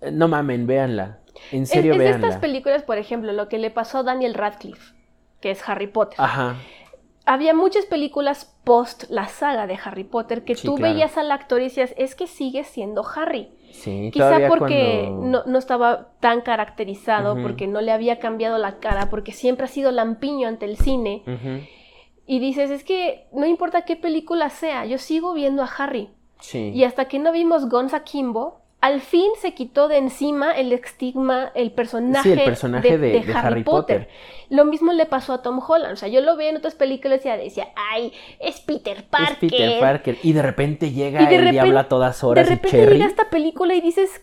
eh, no mamen, véanla. En serio,
es
véanla.
estas películas, por ejemplo, lo que le pasó a Daniel Radcliffe, que es Harry Potter.
Ajá.
había muchas películas post la saga de Harry Potter que
Sí,
tú
claro.
veías al actor y decías, es que sigue siendo Harry.
Sí,
Quizá porque
cuando-
no, no estaba tan caracterizado, porque no le había cambiado la cara, porque siempre ha sido lampiño ante el cine. Y dices, es que no importa qué película sea, yo sigo viendo a Harry.
Sí.
Y hasta que no vimos Gonza Kimbo, al fin se quitó de encima el estigma, el personaje,
Sí, el personaje de- de Harry Potter.
Lo mismo le pasó a Tom Holland. O sea, yo lo veía en otras películas y decía, ay, es Peter Parker.
Es Peter Parker. Y de repente llega
Y de
el
repente-
diablo a todas
De
horas y
repente
Cherry.
llega esta película y dices,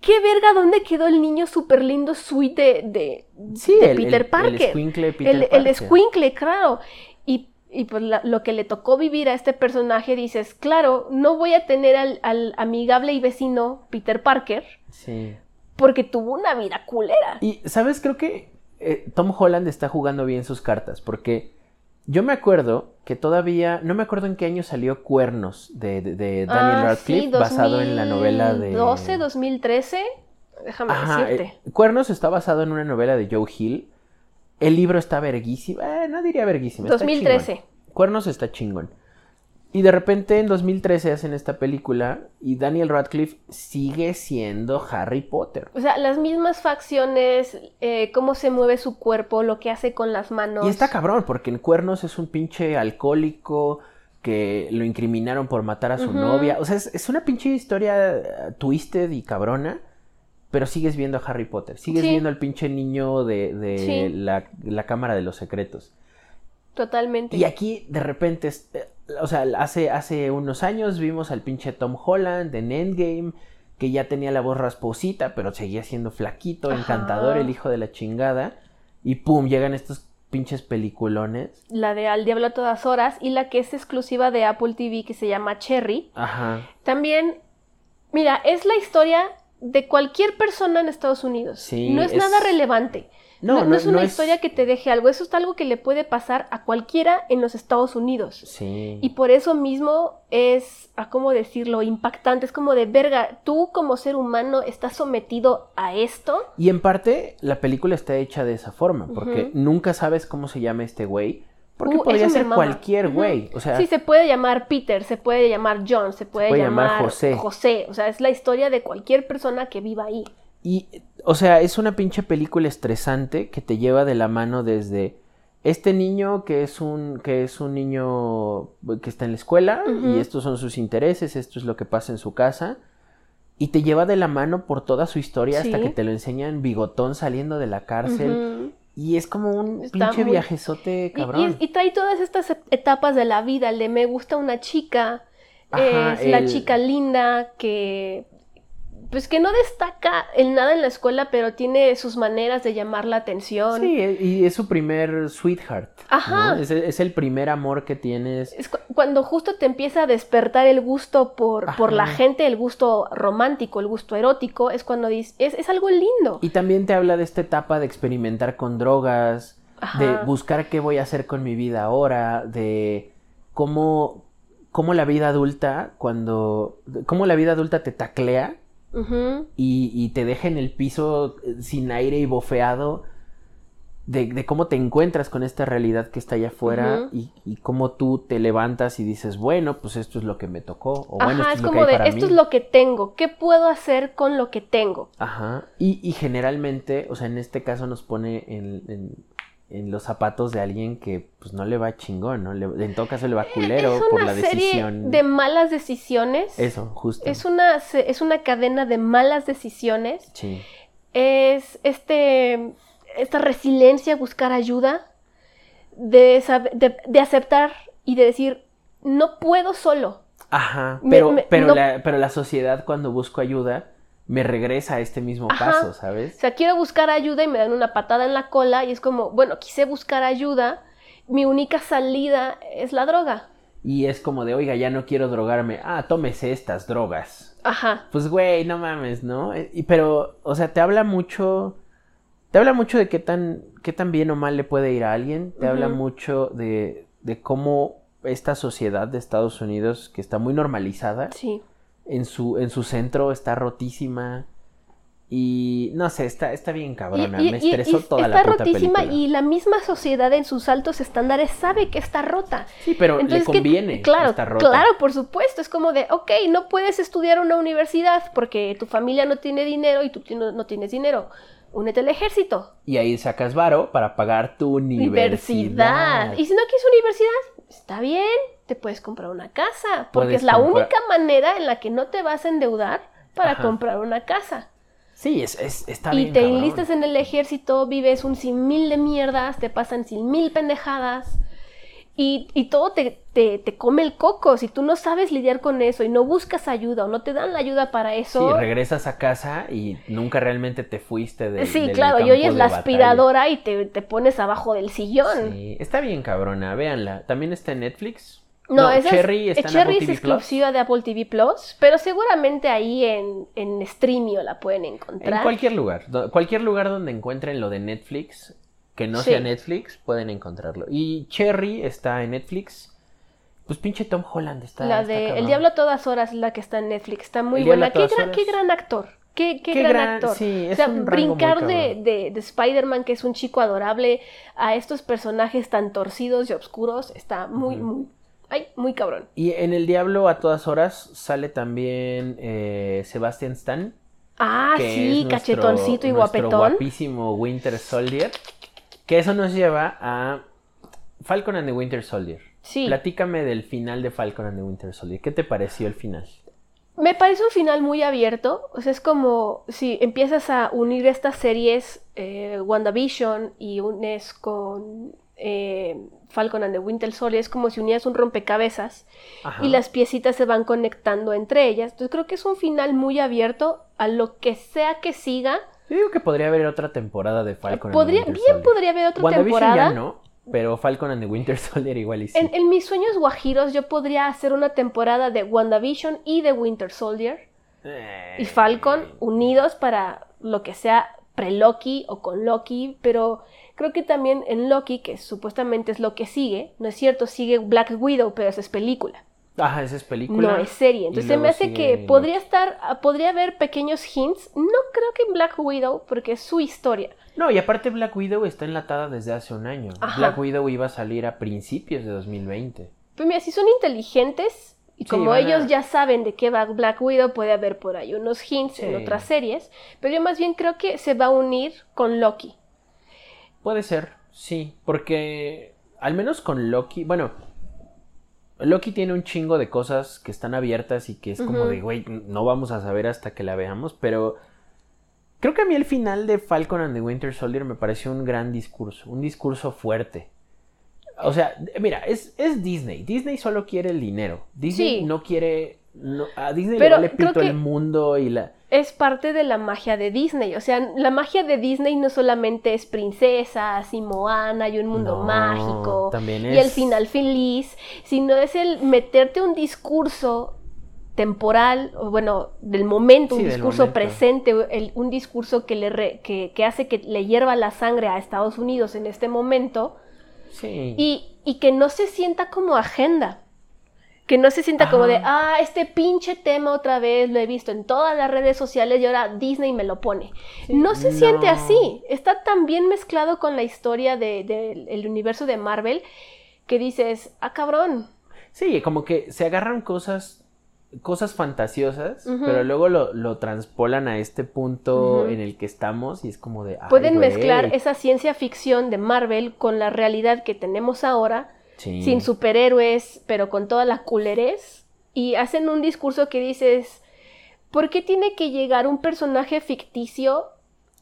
¿qué verga? ¿Dónde quedó el niño súper lindo sweet de, de,
Sí,
de
el-
Peter
el-
Parker?
El escuincle Peter
el, el
Parker.
escuincle, claro. Y, y pues la- lo que le tocó vivir a este personaje, dices, claro, no voy a tener al, al amigable y vecino Peter Parker
Sí.
porque tuvo una vida culera.
Y, ¿sabes? Creo que eh, Tom Holland está jugando bien sus cartas, porque yo me acuerdo que todavía, no me acuerdo en qué año salió Cuernos de, de- de Daniel
Ah,
Radcliffe,
sí,
basado en la novela de...
2012, 2013. Déjame
Ajá,
decirte.
eh, Cuernos está basado en una novela de Joe Hill. El libro está verguísimo, eh, no diría verguísimo. está
2013.
chingón. Cuernos está chingón. Y de repente en 2013 hacen esta película y Daniel Radcliffe sigue siendo Harry Potter.
O sea, las mismas facciones, eh, cómo se mueve su cuerpo, lo que hace con las manos.
Y está cabrón, porque en Cuernos es un pinche alcohólico que lo incriminaron por matar a su novia. O sea, es, es una pinche historia eh, twisted y cabrona, pero sigues viendo a Harry Potter. Sigues
Sí.
viendo al pinche niño de, de
Sí.
la, la Cámara de los Secretos.
Totalmente.
Y aquí, de repente, eh, o sea, hace, hace unos años vimos al pinche Tom Holland en Endgame, que ya tenía la voz rasposita, pero seguía siendo flaquito,
Ajá.
encantador, el hijo de la chingada. Y pum, llegan estos pinches peliculones.
La de Al Diablo a todas horas y la que es exclusiva de Apple TV que se llama Cherry.
Ajá.
También, mira, es la historia de cualquier persona en Estados Unidos.
Sí,
no es,
es-
nada relevante.
No,
No, es una
no es-
historia que te deje algo. Eso es algo que le puede pasar a cualquiera en los Estados Unidos.
Sí.
Y por eso mismo es, a cómo decirlo, impactante. Es como de verga, tú como ser humano estás sometido a esto.
Y en parte, la película está hecha de esa forma, porque nunca sabes cómo se llama este güey. Porque
Uh,
podría ser cualquier güey. O sea,
Sí, se puede llamar Peter, se puede llamar John, se puede,
puede llamar
llamar,
José.
José. O sea, es la historia de cualquier persona que viva ahí.
Y, o sea, es una pinche película estresante que te lleva de la mano desde este niño que es un, que es un niño que está en la escuela y estos son sus intereses, esto es lo que pasa en su casa. Y te lleva de la mano por toda su historia hasta que te lo enseñan bigotón saliendo de la cárcel. Y es como un
Está
pinche
muy-
viajezote
Y-
cabrón.
Y, y trae todas estas etapas de la vida, el de me gusta una chica,
Ajá,
es la chica linda que pues que no destaca en nada en la escuela, pero tiene sus maneras de llamar la atención.
Sí, e- y es su primer sweetheart. ¿no?
Ajá.
Es, es el primer amor que tienes.
Es cu- cuando justo te empieza a despertar el gusto por, por la gente, el gusto romántico, el gusto erótico, es cuando dices, es, es algo lindo.
Y también te habla de esta etapa de experimentar con drogas, de buscar qué voy a hacer con mi vida ahora, de cómo, cómo la vida adulta, cuando, cómo la vida adulta te taclea Y, y te deja en el piso eh, sin aire y bofeado, de, de cómo te encuentras con esta realidad que está allá afuera y, y cómo tú te levantas y dices, bueno, pues esto es lo que me tocó, o bueno, esto
es
es lo que
como
hay
de,
para
esto
mí.
es lo que tengo, ¿qué puedo hacer con lo que tengo?
Ajá. Y, y generalmente, o sea, en este caso nos pone en, en- en los zapatos de alguien que pues no le va chingón, ¿no? Le- en todo caso le va culero
es
por la
serie
decisión.
de malas decisiones.
Eso, justo.
Es una, es una cadena de malas decisiones.
Sí.
Es este, esta resiliencia a buscar ayuda, de, de, de aceptar y de decir, no puedo solo.
Ajá.
Me-
Pero,
me-
pero,
no-
la, pero la sociedad cuando busco ayuda me regresa a este mismo
Ajá.
paso,
O
¿sabes?
sea, quiero buscar ayuda y me dan una patada en la cola y es como, bueno, quise buscar ayuda, mi única salida es la droga.
Y es como de, oiga, ya no quiero drogarme. Ah, tómese estas drogas.
Ajá.
Pues güey, no mames, ¿no? Eh, Y, pero, o sea, te habla mucho. Te habla mucho de qué tan, qué tan bien o mal le puede ir a alguien. Te habla mucho de, de cómo esta sociedad de Estados Unidos, que está muy normalizada,
Sí.
En su, en su centro está rotísima. Y no sé, está, está bien cabrona.
Y- y-
Me estresó
y
toda la puta
rotísima
película.
y la misma sociedad en sus altos estándares sabe que está rota.
Sí, pero le
¿qué-
conviene
claro,
estar rota.
claro, por supuesto. Es como de, ok, no puedes estudiar una universidad porque tu familia no tiene dinero y tú no, no tienes dinero. Únete al ejército.
Y ahí sacas varo para pagar tu universidad.
Universidad. Y si no quieres universidad, está bien, te puedes comprar una casa. Porque es la
comprar-
única manera en la que no te vas a endeudar para
Ajá.
comprar una casa.
Sí, es, es- está
y
bien
te
cabrón.
enlistas en el ejército, vives un sin mil de mierdas, te pasan sin mil pendejadas. Y, y todo te, te, te come el coco. Si tú no sabes lidiar con eso y no buscas ayuda o no te dan la ayuda para
Sí,
eso.
regresas a casa y nunca realmente te fuiste de
Sí,
del
claro, y
campo
oyes
de
la
batalla.
aspiradora y te, te pones abajo del sillón.
Sí, está bien cabrona, véanla. También está en Netflix.
No, esa
Cherry
es,
está en
Cherry
Apple
es
TV Plus.
exclusiva de Apple TV Plus, pero seguramente ahí en, en Streamio la pueden
En
encontrar.
cualquier lugar. Cualquier lugar donde encuentren lo de Netflix, que no
Sí.
sea Netflix, pueden encontrarlo. Y Cherry está en Netflix. Pues pinche Tom Holland está.
la de. El Diablo a todas horas es la que está en Netflix. Está muy
El
buena. Qué gran, qué gran actor. Qué, qué
Qué
gran,
gran-
actor.
sí,
o sea, brincar de,
cabrón.
de, de Spider-Man, que es un chico adorable, a estos personajes tan torcidos y oscuros, está muy, muy, ay, muy cabrón.
Y en El Diablo a todas horas sale también eh, Sebastian Stan.
Ah,
que
sí,
es nuestro-
cachetoncito y
nuestro
guapetón.
guapísimo Winter Soldier. Que eso nos lleva a Falcon and the Winter Soldier.
Sí.
Platícame del final de Falcon and the Winter Soldier. ¿Qué te pareció el final?
Me parece un final muy abierto. O sea, es como si empiezas a unir estas series, eh, WandaVision, y unes con eh, Falcon and the Winter Soldier, es como si unieras un rompecabezas
Ajá.
y las piecitas se van conectando entre ellas. Entonces creo que es un final muy abierto a lo que sea que siga.
Yo digo que podría haber otra temporada de Falcon
Podría,
and the Winter
bien
Soldier.
podría haber otra
WandaVision
temporada.
ya no, pero Falcon and the Winter <laughs> Soldier igual y sí.
En, en mis sueños guajiros yo podría hacer una temporada de WandaVision y de Winter Soldier.
Eh,
y Falcon unidos para lo que sea pre-Loki o con Loki, pero creo que también en Loki, que supuestamente es lo que sigue, no es cierto, sigue Black Widow, pero esa es película,
Ajá, esa es película.
no es serie. Entonces se me hace que podría estar, podría haber pequeños hints, no creo que en Black Widow, porque es su historia.
No, y aparte Black Widow está enlatada desde hace un año.
Ajá.
Black Widow iba a salir a principios de 2020.
Pero mira, si son inteligentes y
Sí,
como
a-
ellos ya saben de qué va Black Widow, puede haber por ahí unos hints en otras series, pero yo más bien creo que se va a unir con Loki.
Puede ser, sí, porque al menos con Loki, bueno, Loki tiene un chingo de cosas que están abiertas y que es como de, güey, no vamos a saber hasta que la veamos, pero creo que a mí el final de Falcon and the Winter Soldier me pareció un gran discurso, un discurso fuerte. O sea, mira, es, es Disney. Disney solo quiere el dinero. Disney
Sí.
no quiere... no- a Disney
Pero
le vale pito el mundo y la...
es parte de la magia de Disney. O sea, la magia de Disney no solamente es princesas y Moana y un mundo
No,
mágico
también
y el
es-
final feliz, sino es el meterte un discurso temporal, o bueno, del momento,
Sí,
un discurso
momento.
presente, el- un discurso que, le re- que, que hace que le hierva la sangre a Estados Unidos en este momento
Sí.
y, y que no se sienta como agenda. Que no se sienta como de, ah, este pinche tema otra vez lo he visto en todas las redes sociales y ahora Disney me lo pone. no se siente así. Está tan bien mezclado con la historia del de, el universo de Marvel que dices, ah, cabrón.
Sí, como que se agarran cosas, cosas fantasiosas, pero luego lo, lo transpolan a este punto en el que estamos y es como de...
Pueden mezclar esa ciencia ficción de Marvel con la realidad que tenemos ahora,
Sí.
sin superhéroes, pero con toda la culerez, y hacen un discurso que dices, ¿por qué tiene que llegar un personaje ficticio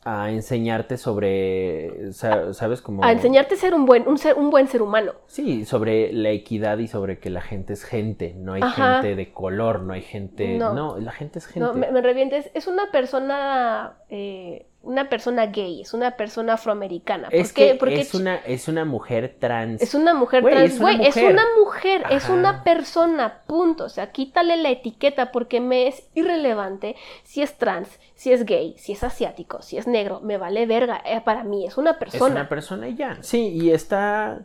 A enseñarte sobre, sa- ¿sabes? Como...
a enseñarte a ser un buen, un ser, un buen ser humano?
Sí, sobre la equidad y sobre que la gente es gente, no hay
Ajá.
gente de color, no hay gente...
No.
No, la gente es gente.
No, me, me revientes. Es una persona, eh, una persona gay, es una persona afroamericana. ¿Por
es
qué?
que
Porque
es, una, es una mujer trans.
es una mujer trans.
es una
Güey, es
mujer.
una mujer, es una persona, punto. O sea, quítale la etiqueta porque me es irrelevante si es trans, si es gay, si es asiático, si es negro. Me vale verga. Eh, para mí es una
Es
persona.
una persona y ya. Sí, y está.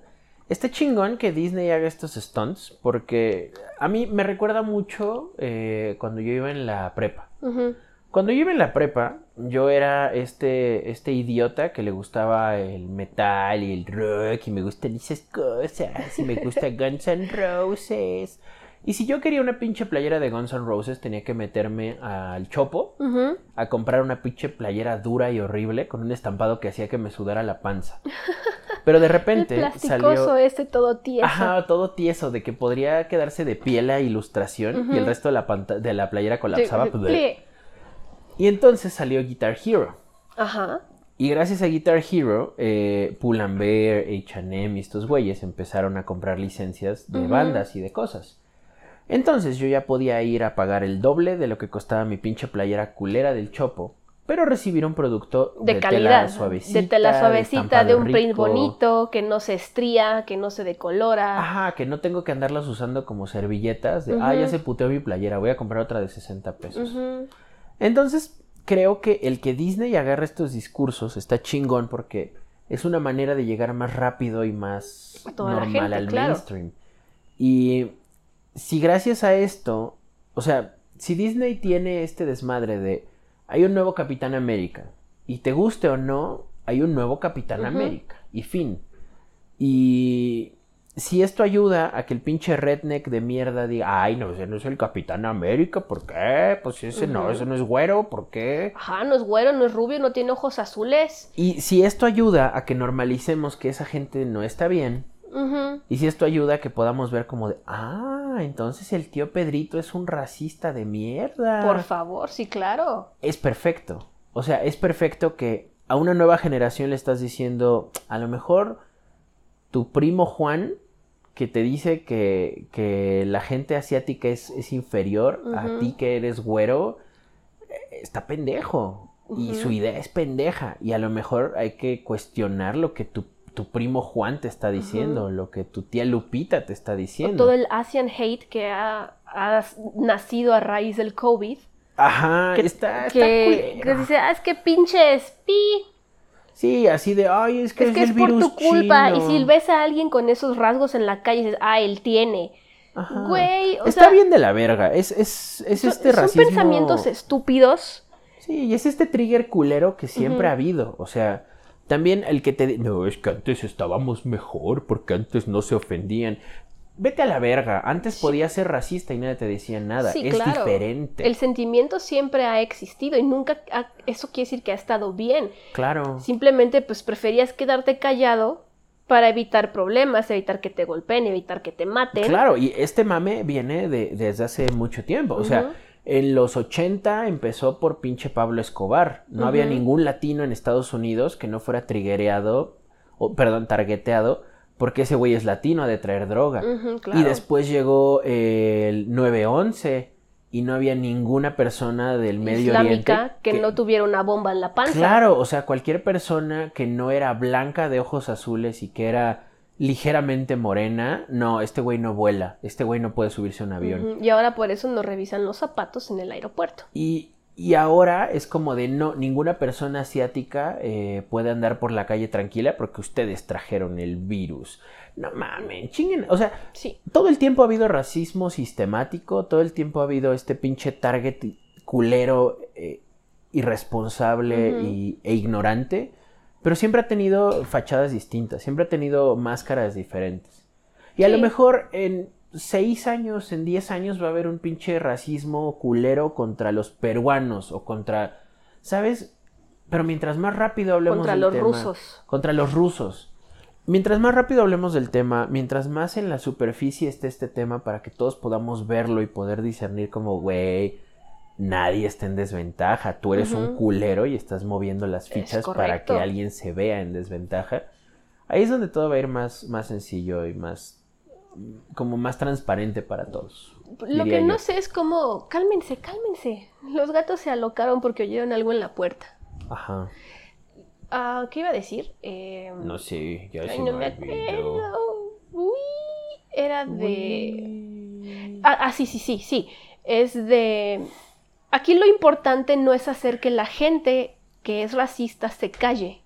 Está chingón que Disney haga estos stunts. Porque a mí me recuerda mucho eh, cuando yo iba en la prepa. Cuando yo iba en la prepa, yo era este, este idiota que le gustaba el metal y el rock y me gustan esas cosas y me gusta <laughs> Guns N' Roses. Y si yo quería una pinche playera de Guns N' Roses, tenía que meterme al chopo a comprar una pinche playera dura y horrible con un estampado que hacía que me sudara la panza. Pero de <laughs>
El
repente
plasticoso
salió...
este todo tieso.
Ajá, todo tieso, de que podría quedarse de piel la ilustración y el resto de la, de la playera colapsaba.
Sí,
pues,
sí.
Y entonces salió Guitar Hero.
Ajá.
Y gracias a Guitar Hero, eh, Pull&Bear, H&M y estos güeyes empezaron a comprar licencias de bandas y de cosas. Entonces yo ya podía ir a pagar el doble de lo que costaba mi pinche playera culera del Chopo, pero recibir un producto
de,
de,
calidad,
tela suavecita,
de tela suavecita, de, un print bonito, que no se estría, que no se decolora.
Ajá, que no tengo que andarlas usando como servilletas de, ah, ya se puteó mi playera, voy a comprar otra de 60 pesos. Entonces, creo que el que Disney agarre estos discursos está chingón porque es una manera de llegar más rápido y más
toda
normal
gente,
al
claro.
mainstream. Y si gracias a esto, o sea, si Disney tiene este desmadre de hay un nuevo Capitán América y te guste o no, hay un nuevo Capitán. América y fin. Y si esto ayuda a que el pinche redneck de mierda diga, ay, no, ese no es el Capitán América, ¿por qué? Pues ese no, ese no es güero, ¿por qué?
Ajá, no es güero, no es rubio, no tiene ojos azules.
Y si esto ayuda a que normalicemos que esa gente no está bien, y si esto ayuda a que podamos ver como de, ah, entonces el tío Pedrito es un racista de mierda.
Por favor, sí, claro.
Es perfecto. O sea, es perfecto que a una nueva generación le estás diciendo, a lo mejor tu primo Juan, que te dice que, que la gente asiática es, es inferior a ti que eres güero, eh, está pendejo. Y su idea es pendeja. Y a lo mejor hay que cuestionar lo que tu, tu primo Juan te está diciendo, lo que tu tía Lupita te está
O
diciendo.
todo el Asian hate que ha, ha nacido a raíz del COVID.
Ajá,
Que,
está,
que dice, ah, es que pinches pi.
Sí, así de, ay, es que
Es
es,
que es
el
por
virus
tu culpa. Y
chino".
si ves a alguien con esos rasgos en la calle, dices, ah, él tiene.
Ajá.
Güey, o
Está
sea,
bien de la verga. Es, es, es
son,
este
son
racismo.
pensamientos estúpidos.
Sí, y es este trigger culero que siempre ha habido. O sea, también el que te. No, es que antes estábamos mejor porque antes no se ofendían. Vete a la verga. Antes podías ser racista y nadie te decía nada.
Sí,
es
claro.
diferente.
El sentimiento siempre ha existido y nunca ha- eso quiere decir que ha estado bien.
Claro.
Simplemente pues preferías quedarte callado para evitar problemas, evitar que te golpeen, evitar que te maten.
Claro, y este mame viene de, desde hace mucho tiempo. O sea, en los 80 empezó por pinche Pablo Escobar. No había ningún latino en Estados Unidos que no fuera triguereado, o perdón, targeteado, porque ese güey es latino, ha de traer droga.
Claro.
Y después llegó eh, el 911 y no había ninguna persona del Medio
Islámica
Oriente
que, no tuviera una bomba en la panza.
Claro, o sea, cualquier persona que no era blanca de ojos azules y que era ligeramente morena, no, este güey no vuela, este güey no puede subirse a un avión.
Y ahora por eso nos revisan los zapatos en el aeropuerto.
Y, y ahora es como de no, ninguna persona asiática eh, puede andar por la calle tranquila porque ustedes trajeron el virus. No mamen, chinguen. O sea,
Sí.
todo el tiempo ha habido racismo sistemático, todo el tiempo ha habido este pinche target culero, eh, irresponsable y- e ignorante, pero siempre ha tenido fachadas distintas, siempre ha tenido máscaras diferentes. Y a lo mejor en seis años, en diez años va a haber un pinche racismo culero contra los peruanos o contra, ¿sabes? Pero mientras más rápido hablemos
Contra
del
los
tema-
rusos.
contra los rusos. Mientras más rápido hablemos del tema, mientras más en la superficie esté este tema para que todos podamos verlo y poder discernir como, güey, nadie está en desventaja, tú eres un culero y estás moviendo las fichas para que alguien se vea en desventaja. Ahí es donde todo va a ir más, más sencillo y más, como más transparente para todos.
Lo que no sé es como, cálmense, cálmense. Los gatos se alocaron porque oyeron algo en la puerta.
Ajá.
Ah, ¿Qué iba a decir? Eh,
No sé, ya
ay, no
me
acuerdo. Uy, era de...
Uy.
Ah, ah, sí, sí, sí, sí. Es de... Aquí lo importante no es hacer que la gente que es racista se calle,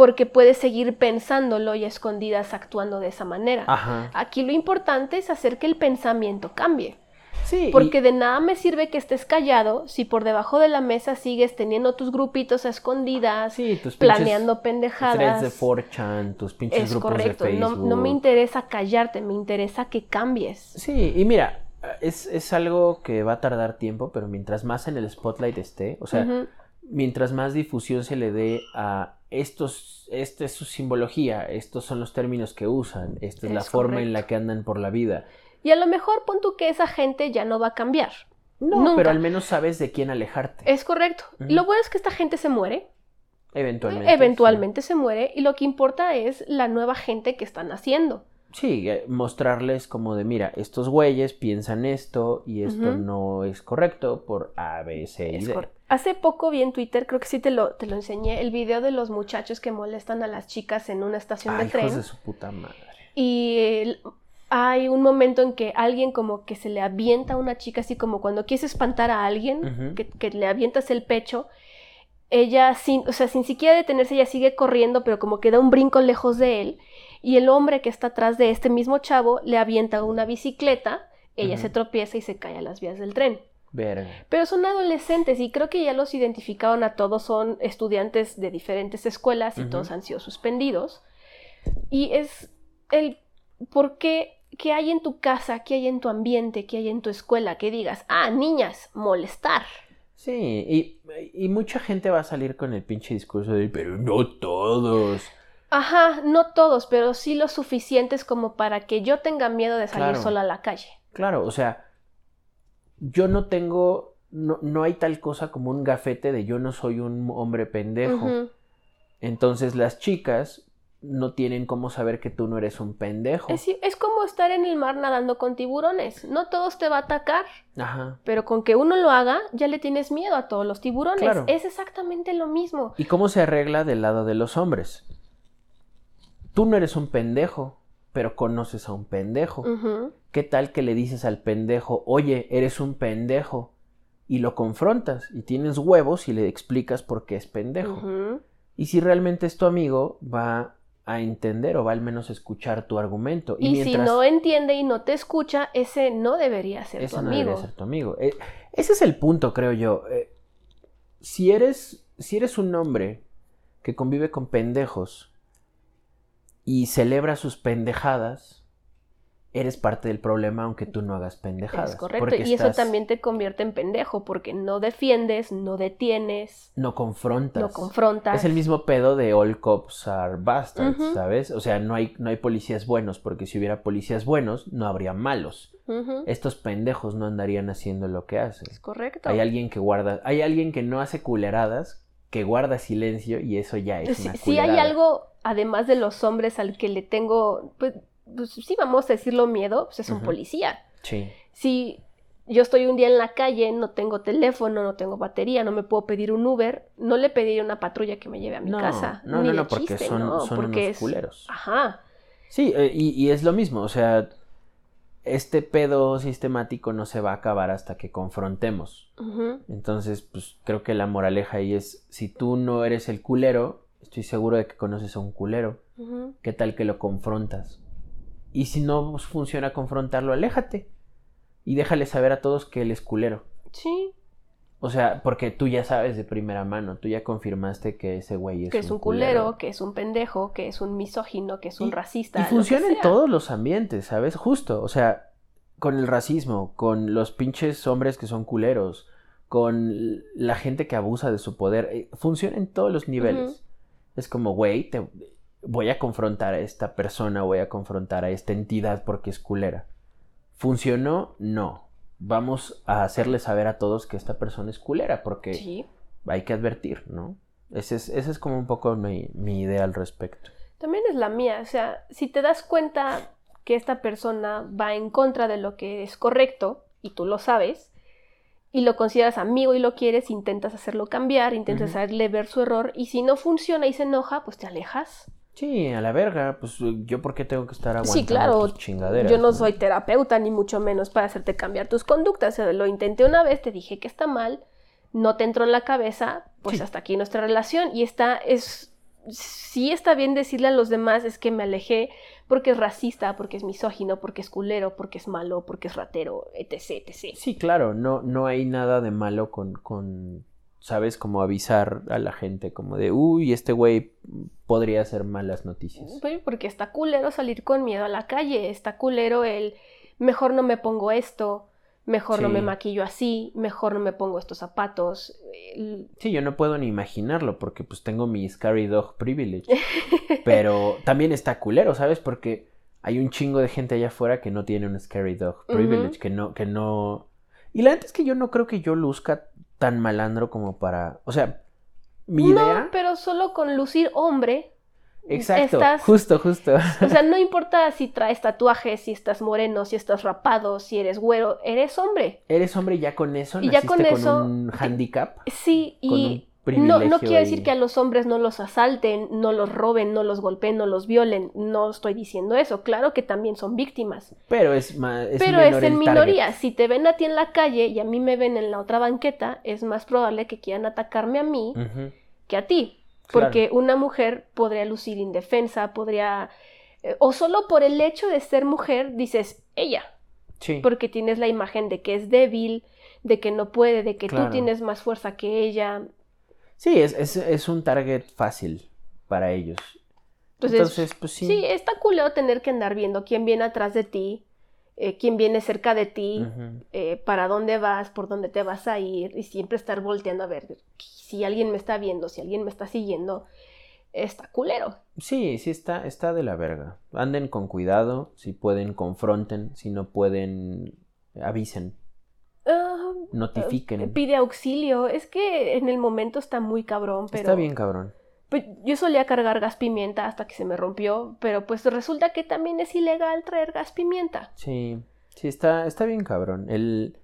porque puede seguir pensándolo y escondidas actuando de esa manera.
Ajá.
Aquí lo importante es hacer que el pensamiento cambie,
Sí, y-
porque de nada me sirve que estés callado si por debajo de la mesa sigues teniendo tus grupitos a escondidas,
sí, tus
planeando pendejadas.
de 4chan, tus pinches
Es
grupos
correcto,
de
no,
Facebook.
no me interesa callarte, me interesa que cambies.
Sí, y mira, es, es algo que va a tardar tiempo, pero mientras más en el spotlight esté, o sea, mientras más difusión se le dé a estos, esta es su simbología, estos son los términos que usan, esta es, la forma en la que andan por la vida.
Y a lo mejor pon tú que esa gente ya no va a cambiar.
No,
Nunca.
pero al menos sabes de quién alejarte.
Es correcto. Lo bueno es que esta gente se muere,
Eventualmente.
eventualmente se muere, y lo que importa es la nueva gente que están haciendo.
Sí, eh, mostrarles como de, mira, estos güeyes piensan esto y esto no es correcto por A, B, C y
Es
D.
Hace poco vi en Twitter, creo que sí te lo, te lo enseñé, el video de los muchachos que molestan a las chicas en una estación
Ay,
de tren.
hijos de su puta madre.
Y el- hay un momento en que alguien como que se le avienta a una chica, así como cuando quieres espantar a alguien, que, que le avientas el pecho. ella sin, o sea, sin siquiera detenerse, ella sigue corriendo, pero como que da un brinco lejos de él. Y el hombre que está atrás de este mismo chavo le avienta una bicicleta, ella se tropieza y se cae a las vías del tren.
Verga.
Pero son adolescentes y creo que ya los identificaron a todos, son estudiantes de diferentes escuelas y todos han sido suspendidos. Y es el por qué, qué hay en tu casa, qué hay en tu ambiente, qué hay en tu escuela, que digas, ah, niñas, molestar.
Sí, y, y mucha gente va a salir con el pinche discurso de, pero no todos.
Ajá, no todos, pero sí lo suficientes como para que yo tenga miedo de salir
Claro.
sola a la calle.
Claro, o sea, yo no tengo, no, no hay tal cosa como un gafete de yo no soy un hombre pendejo. Entonces las chicas no tienen cómo saber que tú no eres un pendejo.
es, es como estar en el mar nadando con tiburones. No todos te va a atacar,
Ajá.
Pero con que uno lo haga, ya le tienes miedo a todos los tiburones.
Claro.
Es exactamente lo mismo.
¿Y cómo se arregla del lado de los hombres? Tú no eres un pendejo, pero conoces a un pendejo. ¿Qué tal que le dices al pendejo, oye, eres un pendejo? Y lo confrontas y tienes huevos y le explicas por qué es pendejo. Y si realmente es tu amigo, va a entender o va al menos a escuchar tu argumento.
Y, si no entiende y no te escucha, ese no debería ser
ese
tu
no
amigo.
debería ser tu amigo. Eh, ese es el punto, creo yo. Eh, si eres, si eres un hombre que convive con pendejos y celebra sus pendejadas, eres parte del problema aunque tú no hagas pendejadas.
Es correcto. Y eso también te convierte en pendejo porque no defiendes, no detienes,
no confrontas.
no confrontas.
Es el mismo pedo de all cops are bastards. ¿sabes? O sea, no hay, no hay policías buenos, porque si hubiera policías buenos, no habría malos. Estos pendejos no andarían haciendo lo que hacen.
Es correcto.
Hay alguien que guarda, hay alguien que no hace culeradas, que guarda silencio y eso ya es una
sí hay algo, además de los hombres, al que le tengo, pues, pues sí vamos a decirlo miedo, pues es un policía.
Sí,
si yo estoy un día en la calle, no tengo teléfono, no tengo batería, no me puedo pedir un Uber, no le pediría una patrulla que me lleve a mi
no,
casa.
no,
ni
no, no, porque
chiste,
son,
no,
son
porque
unos
es-
culeros.
Ajá.
Sí, eh, y, y es lo mismo, o sea, este pedo sistemático no se va a acabar hasta que confrontemos. Entonces, pues creo que la moraleja ahí es, si tú no eres el culero, estoy seguro de que conoces a un culero. ¿Qué tal que lo confrontas? Y si no funciona confrontarlo, aléjate. Y déjale saber a todos que él es culero.
Sí,
O sea, porque tú ya sabes de primera mano, tú ya confirmaste que ese güey es
que es un culero, que es un pendejo, que es un misógino, que es un racista.
Y funciona en todos los ambientes, ¿sabes? Justo, o sea, con el racismo, con los pinches hombres que son culeros, con la gente que abusa de su poder, eh, funciona en todos los niveles. Es como, güey, te voy a confrontar a esta persona, voy a confrontar a esta entidad porque es culera. ¿Funcionó? No. Vamos a hacerle saber a todos que esta persona es culera porque
Sí.
hay que advertir, ¿no? Ese es, ese es como un poco mi, mi idea al respecto.
También es la mía, o sea, si te das cuenta que esta persona va en contra de lo que es correcto, y tú lo sabes, y lo consideras amigo y lo quieres, intentas hacerlo cambiar, intentas hacerle ver su error, y si no funciona y se enoja, pues te alejas.
Sí, a la verga, pues yo por qué tengo que estar aguantando
Sí, claro,
tus chingaderas.
yo no soy terapeuta, ni mucho menos para hacerte cambiar tus conductas, o sea, lo intenté una vez, te dije que está mal, no te entró en la cabeza, pues
Sí.
hasta aquí nuestra relación, y está, es, sí está bien decirle a los demás, es que me alejé porque es racista, porque es misógino, porque es culero, porque es malo, porque es ratero, etc, etc.
Sí, claro, no, no hay nada de malo con, con, ¿sabes? Como avisar a la gente, como de, uy, este güey podría hacer malas noticias.
Porque está culero salir con miedo a la calle, está culero el mejor no me pongo esto, mejor no me maquillo así, mejor no me pongo estos zapatos.
Sí, yo no puedo ni imaginarlo porque pues tengo mi Scary Dog Privilege. <laughs> Pero también está culero, ¿sabes? Porque hay un chingo de gente allá afuera que no tiene un Scary Dog Privilege, que no, que no... Y la neta es que yo no creo que yo luzca tan malandro como para... O sea, mi
no,
idea...
pero solo con lucir hombre.
Exacto,
estás-
justo, justo.
O sea, no importa si traes tatuajes, si estás moreno, si estás rapado, si eres güero, eres hombre.
Eres hombre y ya con eso
Y ya con
con,
eso-
un handicap.
Sí, y no, no quiere decir que a los hombres no los asalten, no los roben, no los golpeen, no los violen. No estoy diciendo eso. Claro que también son víctimas.
Pero es, es
pero
menor
es en
target.
minoría. Si te ven a ti en la calle y a mí me ven en la otra banqueta, es más probable que quieran atacarme a mí que a ti. Porque una mujer podría lucir indefensa, podría... eh, o solo por el hecho de ser mujer dices, ella,
Sí.
porque tienes la imagen de que es débil, de que no puede, de que
Claro.
tú tienes más fuerza que ella.
Sí, es, es, es un target fácil para ellos.
Entonces,
Entonces, pues sí.
sí. está culero tener que andar viendo quién viene atrás de ti, eh, quién viene cerca de ti, eh, para dónde vas, por dónde te vas a ir, y siempre estar volteando a ver si alguien me está viendo, si alguien me está siguiendo. Está culero.
Sí, sí, está, está de la verga. Anden con cuidado, si pueden, confronten, si no pueden, avisen,
Ah,
notifiquen.
pide auxilio. Es que en el momento está muy cabrón, pero.
Está bien, cabrón.
Pues, yo solía cargar gas pimienta hasta que se me rompió, pero pues resulta que también es ilegal traer gas pimienta.
Sí, sí, está, está bien, cabrón. El...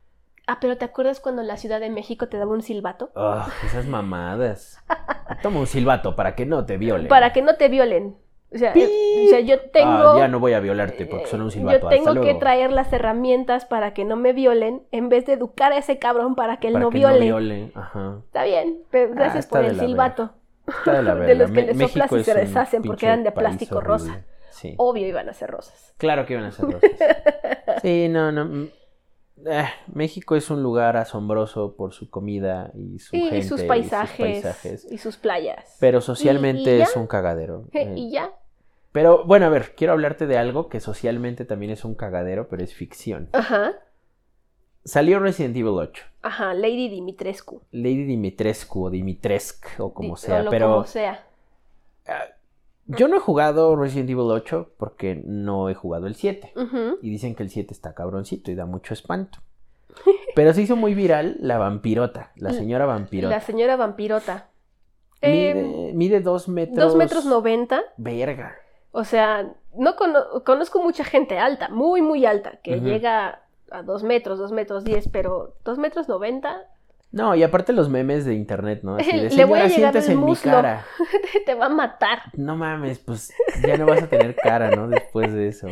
Ah, pero ¿te acuerdas cuando en la Ciudad de México te daba un silbato?
ah, esas mamadas. <laughs> Toma un silbato para que no te violen.
Para que no te violen. O sea, eh, o sea, yo tengo...
Ah, ya no voy a violarte porque suena un
eh,
silbato.
Yo tengo que traer las herramientas para que no me violen en vez de educar a ese cabrón para que él
Para
no
que
viole.
no viole. Ajá.
Está bien, pero
Ah,
gracias por el silbato.
Está de la <laughs>
De
verga.
los que
Me-
le soplas y se deshacen porque eran de plástico rosa.
Sí.
Obvio iban a ser rosas.
Claro que iban a ser <laughs> rosas. Sí, no, no. Eh, México es un lugar asombroso por su comida y su
Y,
gente
y sus
y
paisajes,
paisajes.
y sus playas.
Pero socialmente
¿Y- y
es un cagadero. eh.
y ya.
Pero bueno, a ver, quiero hablarte de algo que socialmente también es un cagadero, pero es ficción.
Ajá.
Salió Resident Evil 8.
Ajá, Lady Dimitrescu.
Lady Dimitrescu o Dimitresk o como
Di-
sea,
o lo
pero
como sea.
ah, yo no he jugado Resident Evil 8 porque no he jugado el 7.
Ujú.
Y dicen que el 7 está cabroncito y da mucho espanto. Pero se hizo muy viral la vampirota, la señora vampirota.
La señora vampirota.
Mide,
Eh,
mide dos metros.
dos metros noventa.
Verga.
O sea, no cono- conozco mucha gente alta, muy, muy alta, que llega a dos metros, dos metros diez, pero dos metros noventa
No, y aparte los memes de internet, ¿no? Así de, <laughs>
Le voy a
"Señora,
llegar
siéntese
el
en mi
muslo".
cara. <laughs>
te va a matar.
No mames, pues ya no vas a tener cara, ¿no? Después de eso.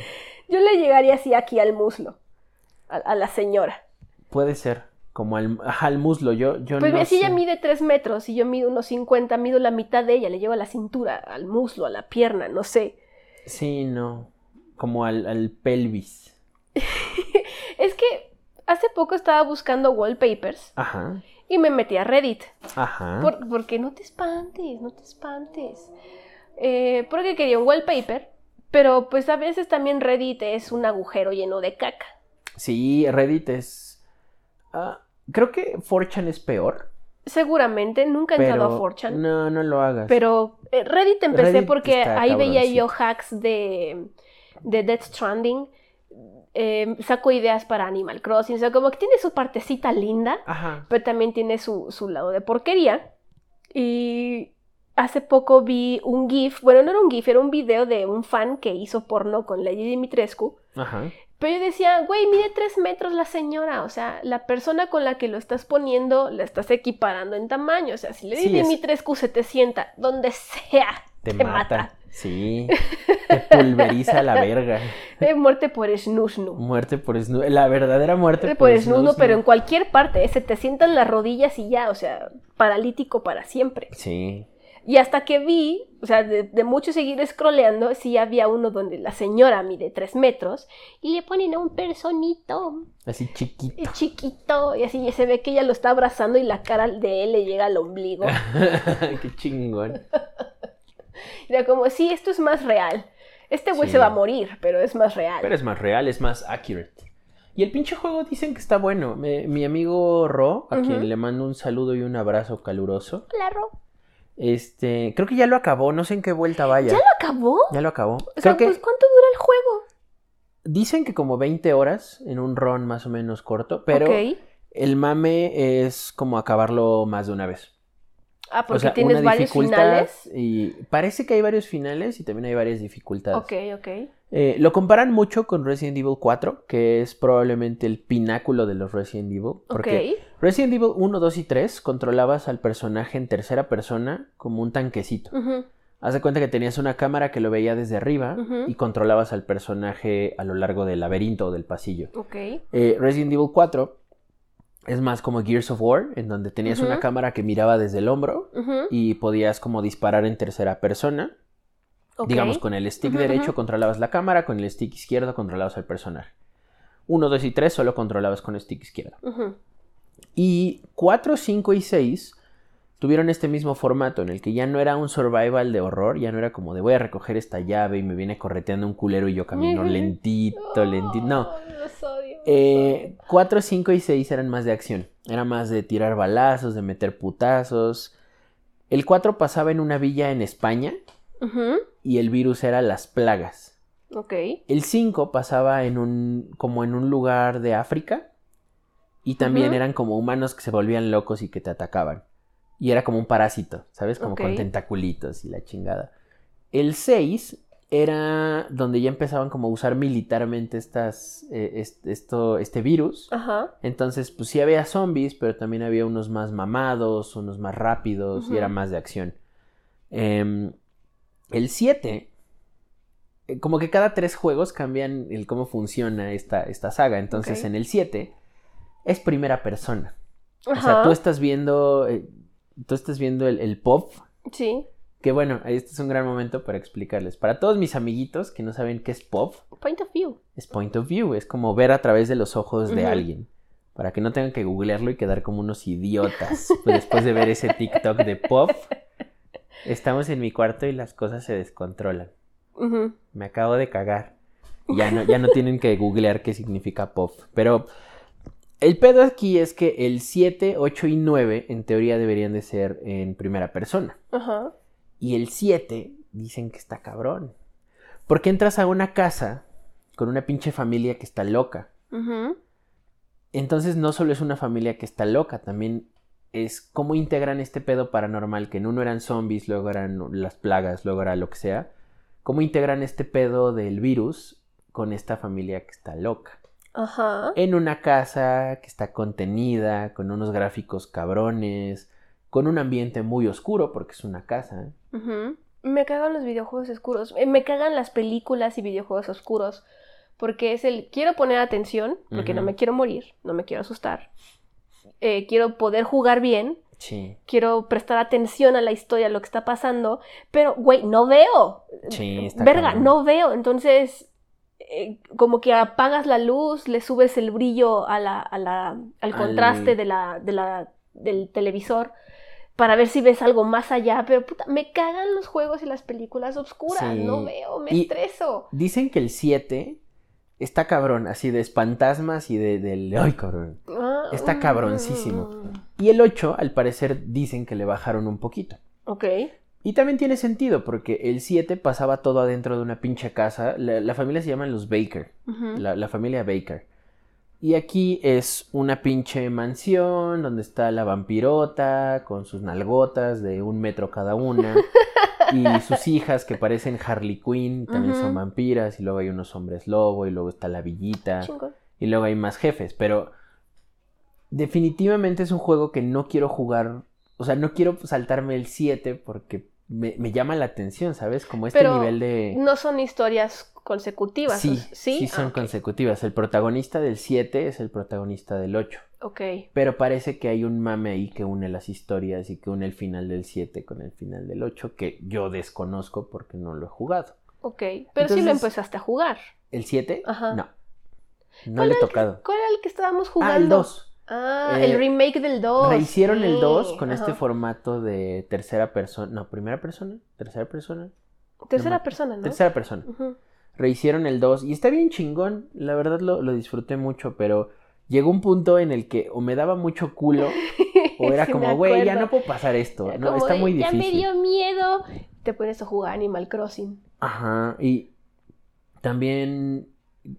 Yo le llegaría así aquí al muslo, a, a la señora.
Puede ser, como al, muslo. Yo, yo
Pues
no
si ella mide tres metros y yo mido unos 50, mido la mitad de ella, le llevo a la cintura, al muslo, a la pierna, no sé.
Sí, no. Como al, al pelvis. <laughs>
Es que hace poco estaba buscando wallpapers
Ajá.
y me metí a Reddit.
Ajá.
Por- porque no te espantes, no te espantes. Eh, porque quería un wallpaper, pero pues a veces también Reddit es un agujero lleno de caca.
Sí, Reddit es. ah, creo que 4chan es peor.
Seguramente, nunca he entrado a 4chan.
No, no lo hagas.
Pero eh, Reddit empecé
Reddit
porque ahí veía yo hacks de, de Death Stranding. Eh, saco ideas para Animal Crossing. O sea, como que tiene su partecita linda,
Ajá.
pero también tiene su, su lado de porquería. Y hace poco vi un GIF, bueno, no era un GIF, era un video de un fan que hizo porno con Lady Dimitrescu.
Ajá.
Pero yo decía, güey, mide tres metros la señora. O sea, la persona con la que lo estás poniendo la estás equiparando en tamaño. O sea, si Lady
Sí, es-
Dimitrescu se te sienta donde sea,
Te,
te,
mata.
mata.
Sí. Te pulveriza la verga.
Eh, muerte por snusnu.
Muerte por snus. La verdadera muerte
Muerte por snusnu,
snus,
pero en cualquier parte. eh, Se te sientan las rodillas y ya, o sea, paralítico para siempre.
Sí.
Y hasta que vi, o sea, de, de mucho seguir scrolleando, sí había uno donde la señora mide tres metros y le ponen a un personito
Así chiquito.
chiquito y así y se ve que ella lo está abrazando y la cara de él le llega al ombligo. <laughs>
Qué chingón.
Era como, sí, esto es más real. Este güey
Sí.
se va a morir, pero es más real.
Pero es más real, es más accurate. Y el pinche juego dicen que está bueno. Me- mi amigo Ro, a quien le mando un saludo y un abrazo caluroso.
Claro.
Este, creo que ya lo acabó, no sé en qué vuelta vaya.
¿Ya lo acabó?
Ya lo acabó.
O
Creo
sea,
que
pues, ¿cuánto dura el juego?
dicen que como 20 horas en un run más o menos corto, pero el mame es como acabarlo más de una vez.
Ah, porque
o sea,
tienes varios finales.
y parece que hay varios finales y también hay varias dificultades.
Ok, ok.
Eh, lo comparan mucho con Resident Evil 4, que es probablemente el pináculo de los Resident Evil, porque
Ok.
Resident Evil 1, 2 y 3 controlabas al personaje en tercera persona como un tanquecito. Haz de cuenta que tenías una cámara que lo veía desde arriba y controlabas al personaje a lo largo del laberinto o del pasillo.
Ok.
Eh, Resident Evil 4 es más como Gears of War, en donde tenías una cámara que miraba desde el hombro y podías como disparar en tercera persona. Digamos, con el stick derecho controlabas la cámara, con el stick izquierdo controlabas al personaje. 1, 2 y 3 solo controlabas con el stick izquierdo. Y 4, 5 y 6 tuvieron este mismo formato en el que ya no era un survival de horror, ya no era como de voy a recoger esta llave y me viene correteando un culero y yo camino lentito, lentito. No.
Los odio, los
Eh, 4, 5 y 6 eran más de acción. Era más de tirar balazos, de meter putazos. El 4 pasaba en una villa en España y el virus era las plagas.
Ok.
El 5 pasaba en un como en un lugar de África y también eran como humanos que se volvían locos y que te atacaban. Y era como un parásito, ¿sabes? Como con tentaculitos y la chingada. El 6 era donde ya empezaban como a usar militarmente estas, eh, est- esto, este virus.
Ajá.
Entonces, pues sí había zombies, pero también había unos más mamados, unos más rápidos y era más de acción. Em, el 7, eh, como que cada tres juegos cambian el cómo funciona esta, esta saga. Entonces, en el 7 es primera persona. O sea, tú estás viendo, eh, tú estás viendo el, el pop.
Sí.
Que bueno, este es un gran momento para explicarles. Para todos mis amiguitos que no saben qué es pop,
Point of view.
es point of view, es como ver a través de los ojos de alguien. Para que no tengan que googlearlo y quedar como unos idiotas pues, después de ver ese TikTok de pop. Estamos en mi cuarto y las cosas se descontrolan. Me acabo de cagar. Ya no, ya no tienen que googlear qué significa pop. Pero el pedo aquí es que el 7, 8 y 9 en teoría deberían de ser en primera persona.
Ajá.
Y el 7 dicen que está cabrón. Porque entras a una casa con una pinche familia que está loca. Entonces no solo es una familia que está loca, también es cómo integran este pedo paranormal, que en uno eran zombies, luego eran las plagas, luego era lo que sea. Cómo integran este pedo del virus con esta familia que está loca.
Ajá.
En una casa que está contenida, con unos gráficos cabrones, con un ambiente muy oscuro, porque es una casa.
Me cagan los videojuegos oscuros. Eh, Me cagan las películas y videojuegos oscuros. Porque es el quiero poner atención, porque no me quiero morir, no me quiero asustar. Eh, quiero poder jugar bien,
Sí,
quiero prestar atención a la historia, a lo que está pasando, pero, güey, no veo.
sí, está
Verga, no veo. Entonces, eh, como que apagas la luz, le subes el brillo a la, a la- al
Al-
contraste de la, de la, del televisor para ver si ves algo más allá. Pero puta, me cagan los juegos y las películas oscuras.
Sí.
No veo, me
Y-
estreso.
Dicen que el 7 está cabrón, así de espantasmas y de, del... ¡Ay, cabrón!
Ah,
Está
mm,
cabroncísimo.
mm,
Y el 8, al parecer, dicen que le bajaron un poquito.
Ok.
Y también tiene sentido, porque el 7 pasaba todo adentro de una pinche casa. La, la familia se llaman los Baker, la familia Baker. Y aquí es una pinche mansión donde está la vampirota con sus nalgotas de un metro cada una. <laughs> y sus hijas que parecen Harley Quinn, también son vampiras. Y luego hay unos hombres lobo y luego está la villita.
Chingón.
Y luego hay más jefes, pero definitivamente es un juego que no quiero jugar, o sea, no quiero saltarme el 7 porque me, me llama la atención, ¿sabes? Como este
Pero
nivel de...
No son historias consecutivas.
sí,
sí,
sí, son
Ah,
consecutivas. El protagonista del 7 es el protagonista del 8.
Ok.
Pero parece que hay un mame ahí que une las historias y que une el final del 7 con el final del 8, que yo desconozco porque no lo he jugado.
Ok. Pero sí lo empezaste a jugar.
¿El 7?
Ajá.
No. No le he tocado.
¿Cuál era el que estábamos jugando?
Ah, el 2.
Ah,
Eh,
el remake del 2.
Rehicieron el 2
Sí,
con este formato de tercera persona. No, primera persona. Tercera persona.
Tercera
no
persona, ¿no?
Tercera persona. Rehicieron el 2 y está bien chingón. La verdad lo, lo disfruté mucho, pero llegó un punto en el que o me daba mucho culo <laughs> o era
Sí,
como, güey, ya no puedo pasar esto.
Era
No,
como
está muy
Ya me
difícil.
dio miedo. Te pones a jugar Animal Crossing.
Ajá. Y también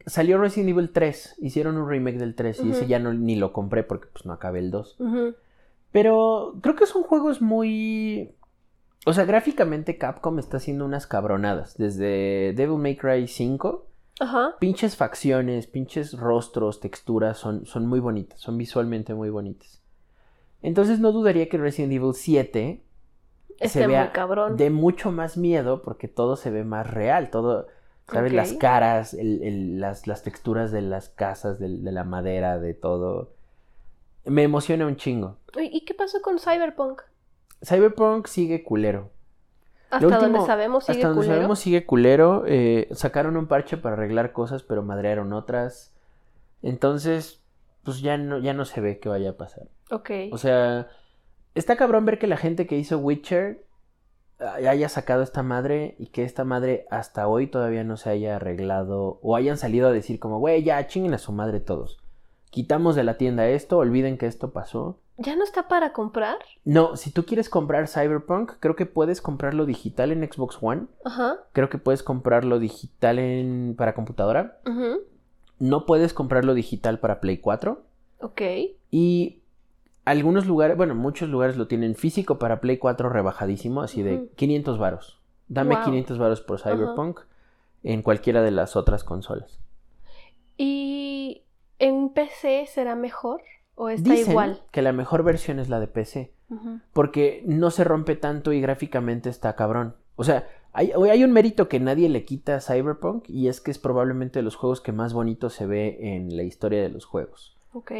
salió Resident Evil 3. Hicieron un remake del 3 y ese ya no, ni lo compré porque pues no acabé el 2.
Ujú.
Pero creo que son juegos muy... O sea, gráficamente Capcom está haciendo unas cabronadas. Desde Devil May Cry 5,
Ajá.
pinches facciones, pinches rostros, texturas, son, son muy bonitas, son visualmente muy bonitas. Entonces no dudaría que Resident Evil 7 se
Está muy
vea
cabrón.
de mucho más miedo porque todo se ve más real, todo, ¿sabes? Las caras, el- el- las, las texturas de las casas, de, la madera, de todo. Me emociona un chingo.
¿Y qué pasó con Cyberpunk?
Cyberpunk sigue culero.
Hasta
último-
donde sabemos sigue
Hasta donde
culero.
sabemos sigue culero. eh, sacaron un parche para arreglar cosas, pero madrearon otras. Entonces, pues ya no, ya no se ve qué vaya a pasar.
Ok.
O sea, está cabrón ver que la gente que hizo Witcher haya sacado esta madre y que esta madre hasta hoy todavía no se haya arreglado o hayan salido a decir como, güey, ya chinguen a su madre todos. Quitamos de la tienda esto, olviden que esto pasó.
¿Ya no está para comprar?
No, si tú quieres comprar Cyberpunk, creo que puedes comprarlo digital en Xbox One.
Ajá.
Creo que puedes comprarlo digital en para computadora.
ujú,
No puedes comprarlo digital para Play 4.
Ok.
Y algunos lugares, bueno, muchos lugares lo tienen físico para Play 4 rebajadísimo, así de
Ujú.
500 varos. Dame
Wow.
500 varos por Cyberpunk en cualquiera de las otras consolas.
¿Y en PC será mejor? ¿O está
Dicen
igual?
que la mejor versión es la de PC, porque no se rompe tanto y gráficamente está cabrón. O sea, hay, hay un mérito que nadie le quita a Cyberpunk y es que es probablemente de los juegos que más bonito se ve en la historia de los juegos.
Ok.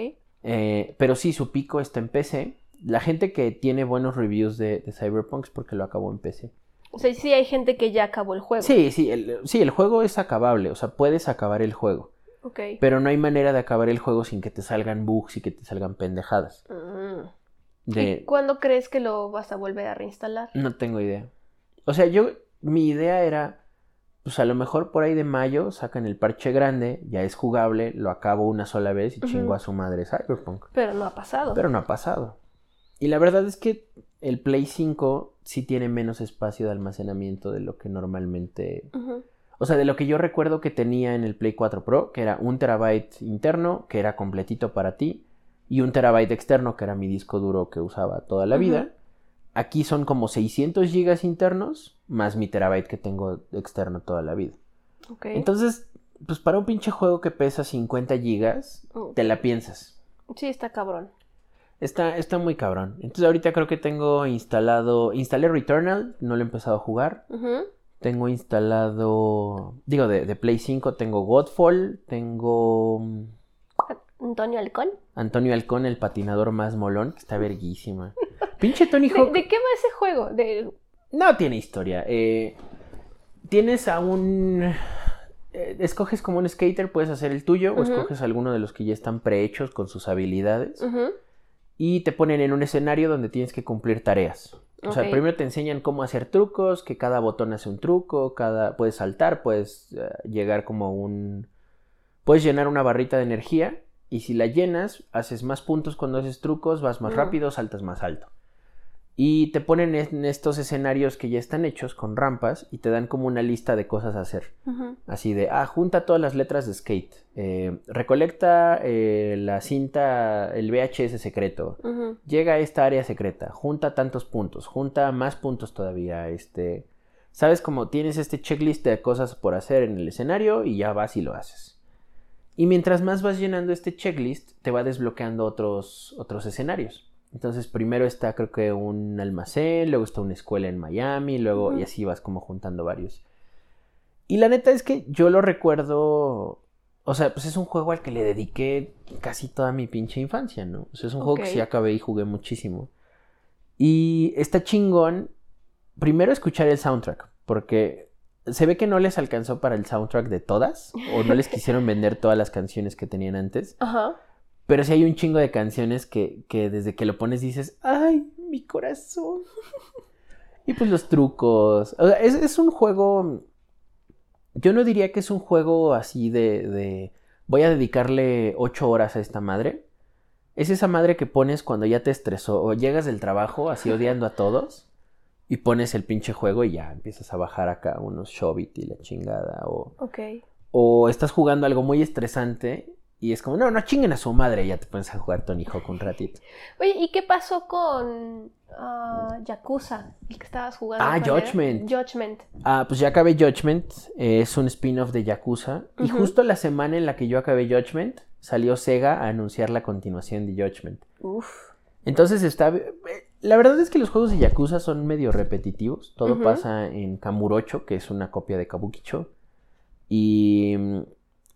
Eh, pero sí, su pico está en PC. La gente que tiene buenos reviews de, de Cyberpunk es porque lo acabó en PC.
O sea, sí hay gente que ya acabó el juego.
Sí, sí el, sí, el juego es acabable, o sea, puedes acabar el juego.
Ok.
Pero no hay manera de acabar el juego sin que te salgan bugs y que te salgan pendejadas.
Mm. ¿Y
De...
cuándo crees que lo vas a volver a reinstalar?
No tengo idea. O sea, yo, mi idea era, pues a lo mejor por ahí de mayo sacan el parche grande, ya es jugable, lo acabo una sola vez y chingo a su madre Cyberpunk.
Pero no ha pasado.
Pero no ha pasado. Y la verdad es que el Play 5 sí tiene menos espacio de almacenamiento de lo que normalmente... O sea, de lo que yo recuerdo que tenía en el Play 4 Pro, que era un terabyte interno, que era completito para ti, y un terabyte externo, que era mi disco duro que usaba toda la vida. Aquí son como 600 gigas internos, más mi terabyte que tengo externo toda la vida. Entonces, pues para un pinche juego que pesa 50 gigas, te la piensas.
Sí, está cabrón.
Está, está muy cabrón. Entonces ahorita creo que tengo instalado, instalé Returnal, no lo he empezado a jugar. Tengo instalado, digo, de, de Play 5 tengo Godfall, tengo
Antonio Halcón.
Antonio Halcón, el patinador más molón, que está verguísima. Pinche Tony
¿De,
Hawk
de qué va ese juego? De...
no tiene historia. eh, tienes a un... eh, escoges como un skater, puedes hacer el tuyo, o escoges alguno de los que ya están prehechos con sus habilidades. Y te ponen en un escenario donde tienes que cumplir tareas. O sea, primero te enseñan cómo hacer trucos, que cada botón hace un truco, cada puedes saltar, puedes eh, llegar como un puedes llenar una barrita de energía y si la llenas, haces más puntos cuando haces trucos, vas más rápido, saltas más alto. Y te ponen en estos escenarios que ya están hechos con rampas y te dan como una lista de cosas a hacer. Así de, ah, junta todas las letras de skate. eh, recolecta eh, la cinta, el VHS secreto. Llega a esta área secreta. Junta tantos puntos. Junta más puntos todavía. Este. Sabes como tienes este checklist de cosas por hacer en el escenario y ya vas y lo haces. Y mientras más vas llenando este checklist, te va desbloqueando otros, otros escenarios. Entonces, primero está, creo que un almacén, luego está una escuela en Miami, luego, y así vas como juntando varios. Y la neta es que yo lo recuerdo. O sea, pues es un juego al que le dediqué casi toda mi pinche infancia, ¿no? O sea, es un juego que sí acabé y jugué muchísimo. Y está chingón. Primero escuchar el soundtrack, porque se ve que no les alcanzó para el soundtrack de todas, o no les quisieron vender todas las canciones que tenían antes.
Ajá.
Pero sí hay un chingo de canciones que, que desde que lo pones dices, ¡ay, mi corazón! y pues los trucos. O sea, es, es un juego. Yo no diría que es un juego así de, de. Voy a dedicarle ocho horas a esta madre. Es esa madre que pones cuando ya te estresó o llegas del trabajo así odiando a todos y pones el pinche juego y ya empiezas a bajar acá unos Shobit y la chingada o
Ok.
o estás jugando algo muy estresante y es como, no, no chinguen a su madre ya te pones a jugar Tony Hawk un ratito.
Oye, ¿y qué pasó con ah, Yakuza? El que estabas jugando.
Ah. Judgment.
Judgment.
Ah, pues ya acabé Judgment, eh, es un spin-off de Yakuza y justo la semana en la que yo acabé Judgment salió Sega a anunciar la continuación de Judgment.
Uf.
Entonces está... eh, La verdad es que los juegos de Yakuza son medio repetitivos. Todo pasa en Kamurocho, que es una copia de Kabukicho. Y...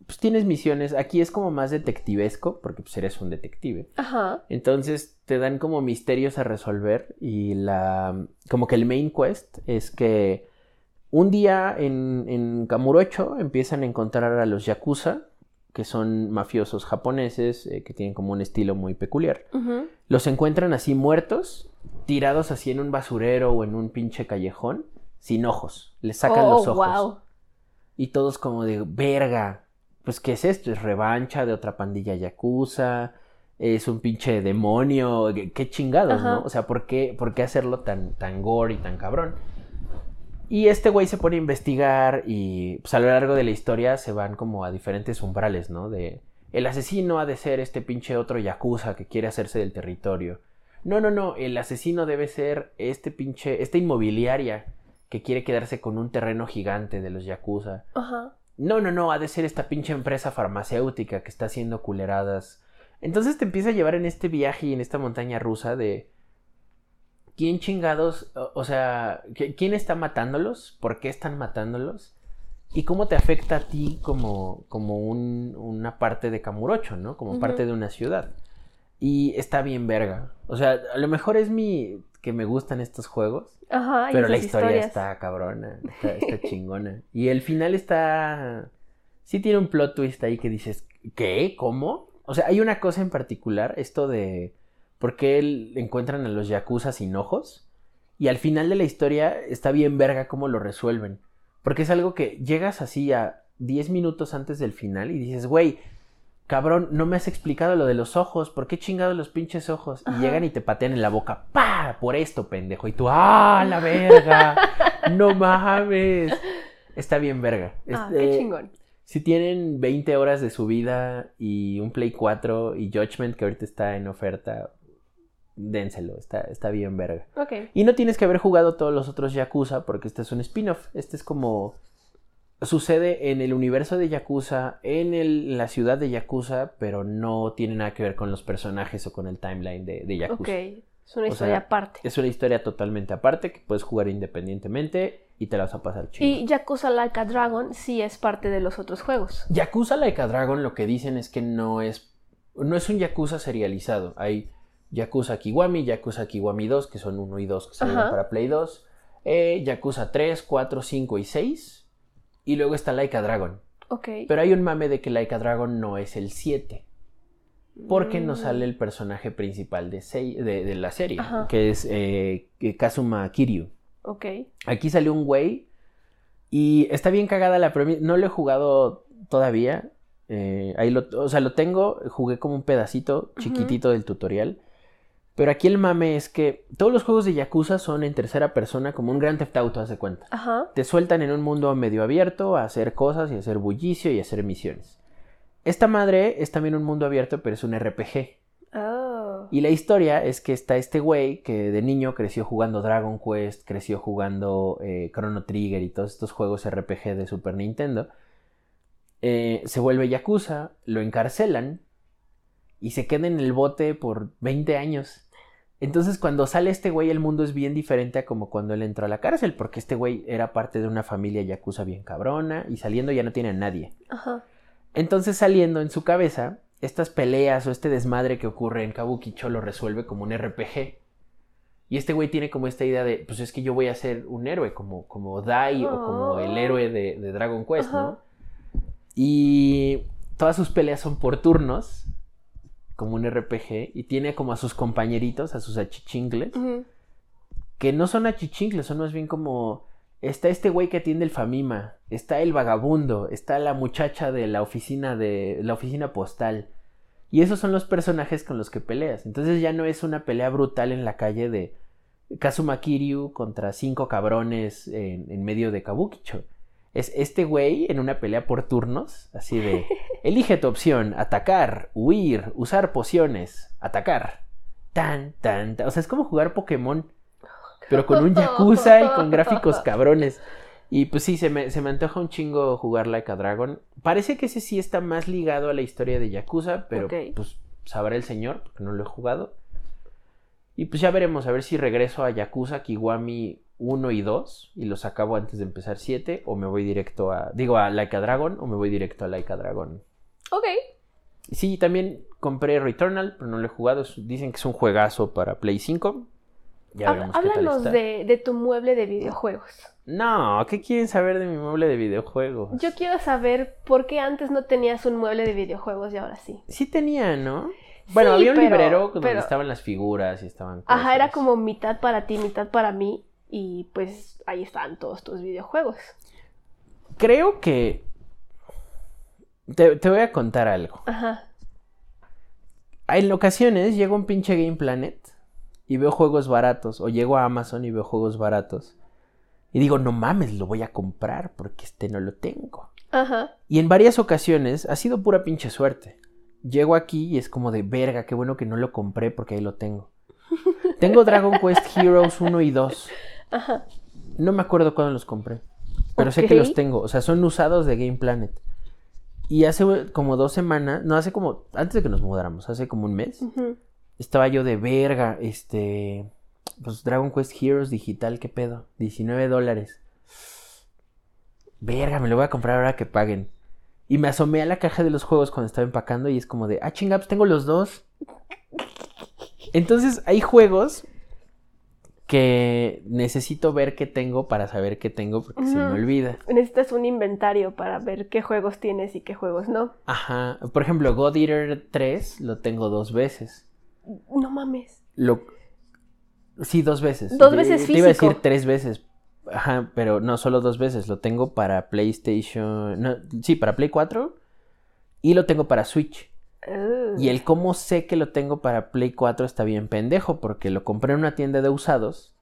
pues tienes misiones. Aquí es como más detectivesco, porque pues eres un detective.
Ajá.
Entonces te dan como misterios a resolver y la... como que el main quest es que un día en, en Kamurocho empiezan a encontrar a los Yakuza, que son mafiosos japoneses, eh, que tienen como un estilo muy peculiar. Los encuentran así muertos, tirados así en un basurero o en un pinche callejón, sin ojos. Les sacan
Oh,
los ojos.
wow.
Y todos como de, verga, pues ¿qué es esto? ¿Es revancha de otra pandilla yakuza? ¿Es un pinche demonio? ¿Qué, qué chingados,
Ajá.
no? O sea, ¿por qué, ¿por qué hacerlo tan, tan gore y tan cabrón? Y este güey se pone a investigar y pues a lo largo de la historia se van como a diferentes umbrales, ¿no? De el asesino ha de ser este pinche otro yakuza que quiere hacerse del territorio. No, no, no, el asesino debe ser este pinche, esta inmobiliaria que quiere quedarse con un terreno gigante de los yakuza.
Ajá.
No, no, no, ha de ser esta pinche empresa farmacéutica que está haciendo culeradas. Entonces te empieza a llevar en este viaje y en esta montaña rusa de quién chingados, o, sea, ¿qui- quién está matándolos, por qué están matándolos y cómo te afecta a ti como, como un- una parte de Camurocho, ¿no? Como parte de una ciudad. Y está bien verga. O sea, a lo mejor es mi que me gustan estos juegos.
Ajá. y
Pero la historia
historias.
está cabrona, está, <laughs> está chingona. Y el final está... Sí tiene un plot twist ahí que dices, ¿qué? ¿Cómo? O sea, hay una cosa en particular, esto de por qué él- encuentran a los yakuza sin ojos. Y al final de la historia está bien verga cómo lo resuelven. Porque es algo que llegas así a 10 minutos antes del final y dices, güey, cabrón, no me has explicado lo de los ojos, ¿por qué chingado los pinches ojos? Y
Ajá.
llegan y te patean en la boca, ¡pa! Por esto, pendejo. Y tú, ¡ah, la verga! ¡No <laughs> mames! Está bien verga.
Ah,
Este,
qué chingón.
Si tienen 20 horas de su vida y un Play 4 y Judgment que ahorita está en oferta, dénselo, está, está bien verga.
Ok.
Y no tienes que haber jugado todos los otros Yakuza porque este es un spin-off. Este es como... Sucede en el universo de Yakuza, en el- la ciudad de Yakuza, pero no tiene nada que ver con los personajes o con el timeline de, de Yakuza.
Ok. Es una
O
historia
sea,
aparte.
Es una historia totalmente aparte que puedes jugar independientemente y te la vas a pasar chido.
Y Yakuza Like a Dragon sí es parte de los otros juegos.
Yakuza Like a Dragon lo que dicen es que no es no es un Yakuza serializado. Hay Yakuza Kiwami, Yakuza Kiwami 2, que son 1 y 2 que salieron para Play 2, eh, Yakuza 3, 4, 5 y 6, y luego está Like a Dragon.
Ok.
Pero hay un mame de que Like a Dragon no es el 7, porque no
Mm.
sale el personaje principal de, de, de la serie,
Ajá.
que es eh, Kazuma Kiryu.
Ok.
Aquí salió un güey y está bien cagada la premisa. No lo he jugado todavía. eh, ahí lo, o sea, lo tengo, jugué como un pedacito chiquitito del tutorial. Pero aquí el mame es que todos los juegos de Yakuza son en tercera persona, como un Grand Theft Auto, haz de cuenta.
Ajá.
Te sueltan en un mundo medio abierto a hacer cosas y a hacer bullicio y a hacer misiones. Esta madre es también un mundo abierto, pero es un RPG.
Oh.
Y la historia es que está este güey que de niño creció jugando Dragon Quest, creció jugando eh, Chrono Trigger y todos estos juegos RPG de Super Nintendo. Eh, se vuelve Yakuza, lo encarcelan y se queda en el bote por 20 años. Entonces cuando sale este güey el mundo es bien diferente a como cuando él entró a la cárcel, porque este güey era parte de una familia Yakuza bien cabrona y saliendo ya no tiene a nadie.
Ajá.
Entonces saliendo en su cabeza, estas peleas o este desmadre que ocurre en Kabukicho lo resuelve como un RPG. Y este güey tiene como esta idea de, pues es que yo voy a ser un héroe, como, como Dai o como el
Oh.
héroe de, de Dragon Quest,
Ajá.
¿no? Y todas sus peleas son por turnos, como un RPG, y tiene como a sus compañeritos, a sus achichingles, que no son achichingles, son más bien como está este güey que atiende el Famima, está el vagabundo, está la muchacha de la oficina de la oficina postal. Y esos son los personajes con los que peleas. Entonces ya no es una pelea brutal en la calle de Kazuma Kiryu contra cinco cabrones en, en medio de Kabukicho. Es este güey en una pelea por turnos, así de <laughs> elige tu opción, atacar, huir, usar pociones, atacar. Tan, tan, tan. O sea, es como jugar Pokémon pero con un <laughs> Yakuza y con <laughs> gráficos cabrones. Y pues sí, se me, se me antoja un chingo jugar Like a Dragon. Parece que ese sí está más ligado a la historia de Yakuza, pero pues sabrá el señor, porque no lo he jugado. Y pues ya veremos, a ver si regreso a Yakuza Kiwami 1 y 2 y los acabo antes de empezar 7 o me voy directo a, digo, a Laika Dragon o me voy directo a Laika Dragon.
Ok.
Sí, también compré Returnal, pero no lo he jugado. Dicen que es un juegazo para Play 5. Ya
Hab-
veremos qué tal
Háblanos de, de tu mueble de videojuegos.
No, ¿qué quieren saber de mi mueble de videojuegos?
Yo quiero saber por qué antes no tenías un mueble de videojuegos y ahora sí.
Sí tenía, ¿no? Bueno,
Sí,
había un
pero-
librero donde
pero-
estaban las figuras y estaban
Ajá, era
cosas.
como mitad para ti, mitad para mí. Y pues ahí están todos tus videojuegos.
Creo que... Te, te voy a contar algo.
Ajá.
En ocasiones llego a un pinche Game Planet y veo juegos baratos. O llego a Amazon y veo juegos baratos. Y digo, no mames, lo voy a comprar porque este no lo tengo.
Ajá.
Y en varias ocasiones ha sido pura pinche suerte. Llego aquí y es como de verga, qué bueno que no lo compré porque ahí lo tengo. <laughs> Tengo Dragon Quest Heroes 1 y 2.
Ajá.
No me acuerdo cuándo los compré. Pero sé que los tengo. O sea, son usados de Game Planet. Y hace como dos semanas, no, hace como, antes de que nos mudáramos, hace como un mes, estaba yo de verga, este, pues Dragon Quest Heroes digital, ¿qué pedo? 19 dólares. Verga, me lo voy a comprar ahora que paguen. Y me asomé a la caja de los juegos cuando estaba empacando y es como de, ah, chinga, pues tengo los dos. Entonces hay juegos que necesito ver qué tengo para saber qué tengo porque se me olvida.
Necesitas un inventario para ver qué juegos tienes y qué juegos no.
Ajá, por ejemplo, God Eater 3 lo tengo dos veces.
No mames.
Lo... Sí, dos veces.
Dos veces
Te iba a
físico.
decir tres veces. Ajá, pero no, solo dos veces. Lo tengo para PlayStation. No, sí, para Play 4. Y lo tengo para Switch. Y el cómo sé que lo tengo para Play 4 está bien pendejo. Porque lo compré en una tienda de usados.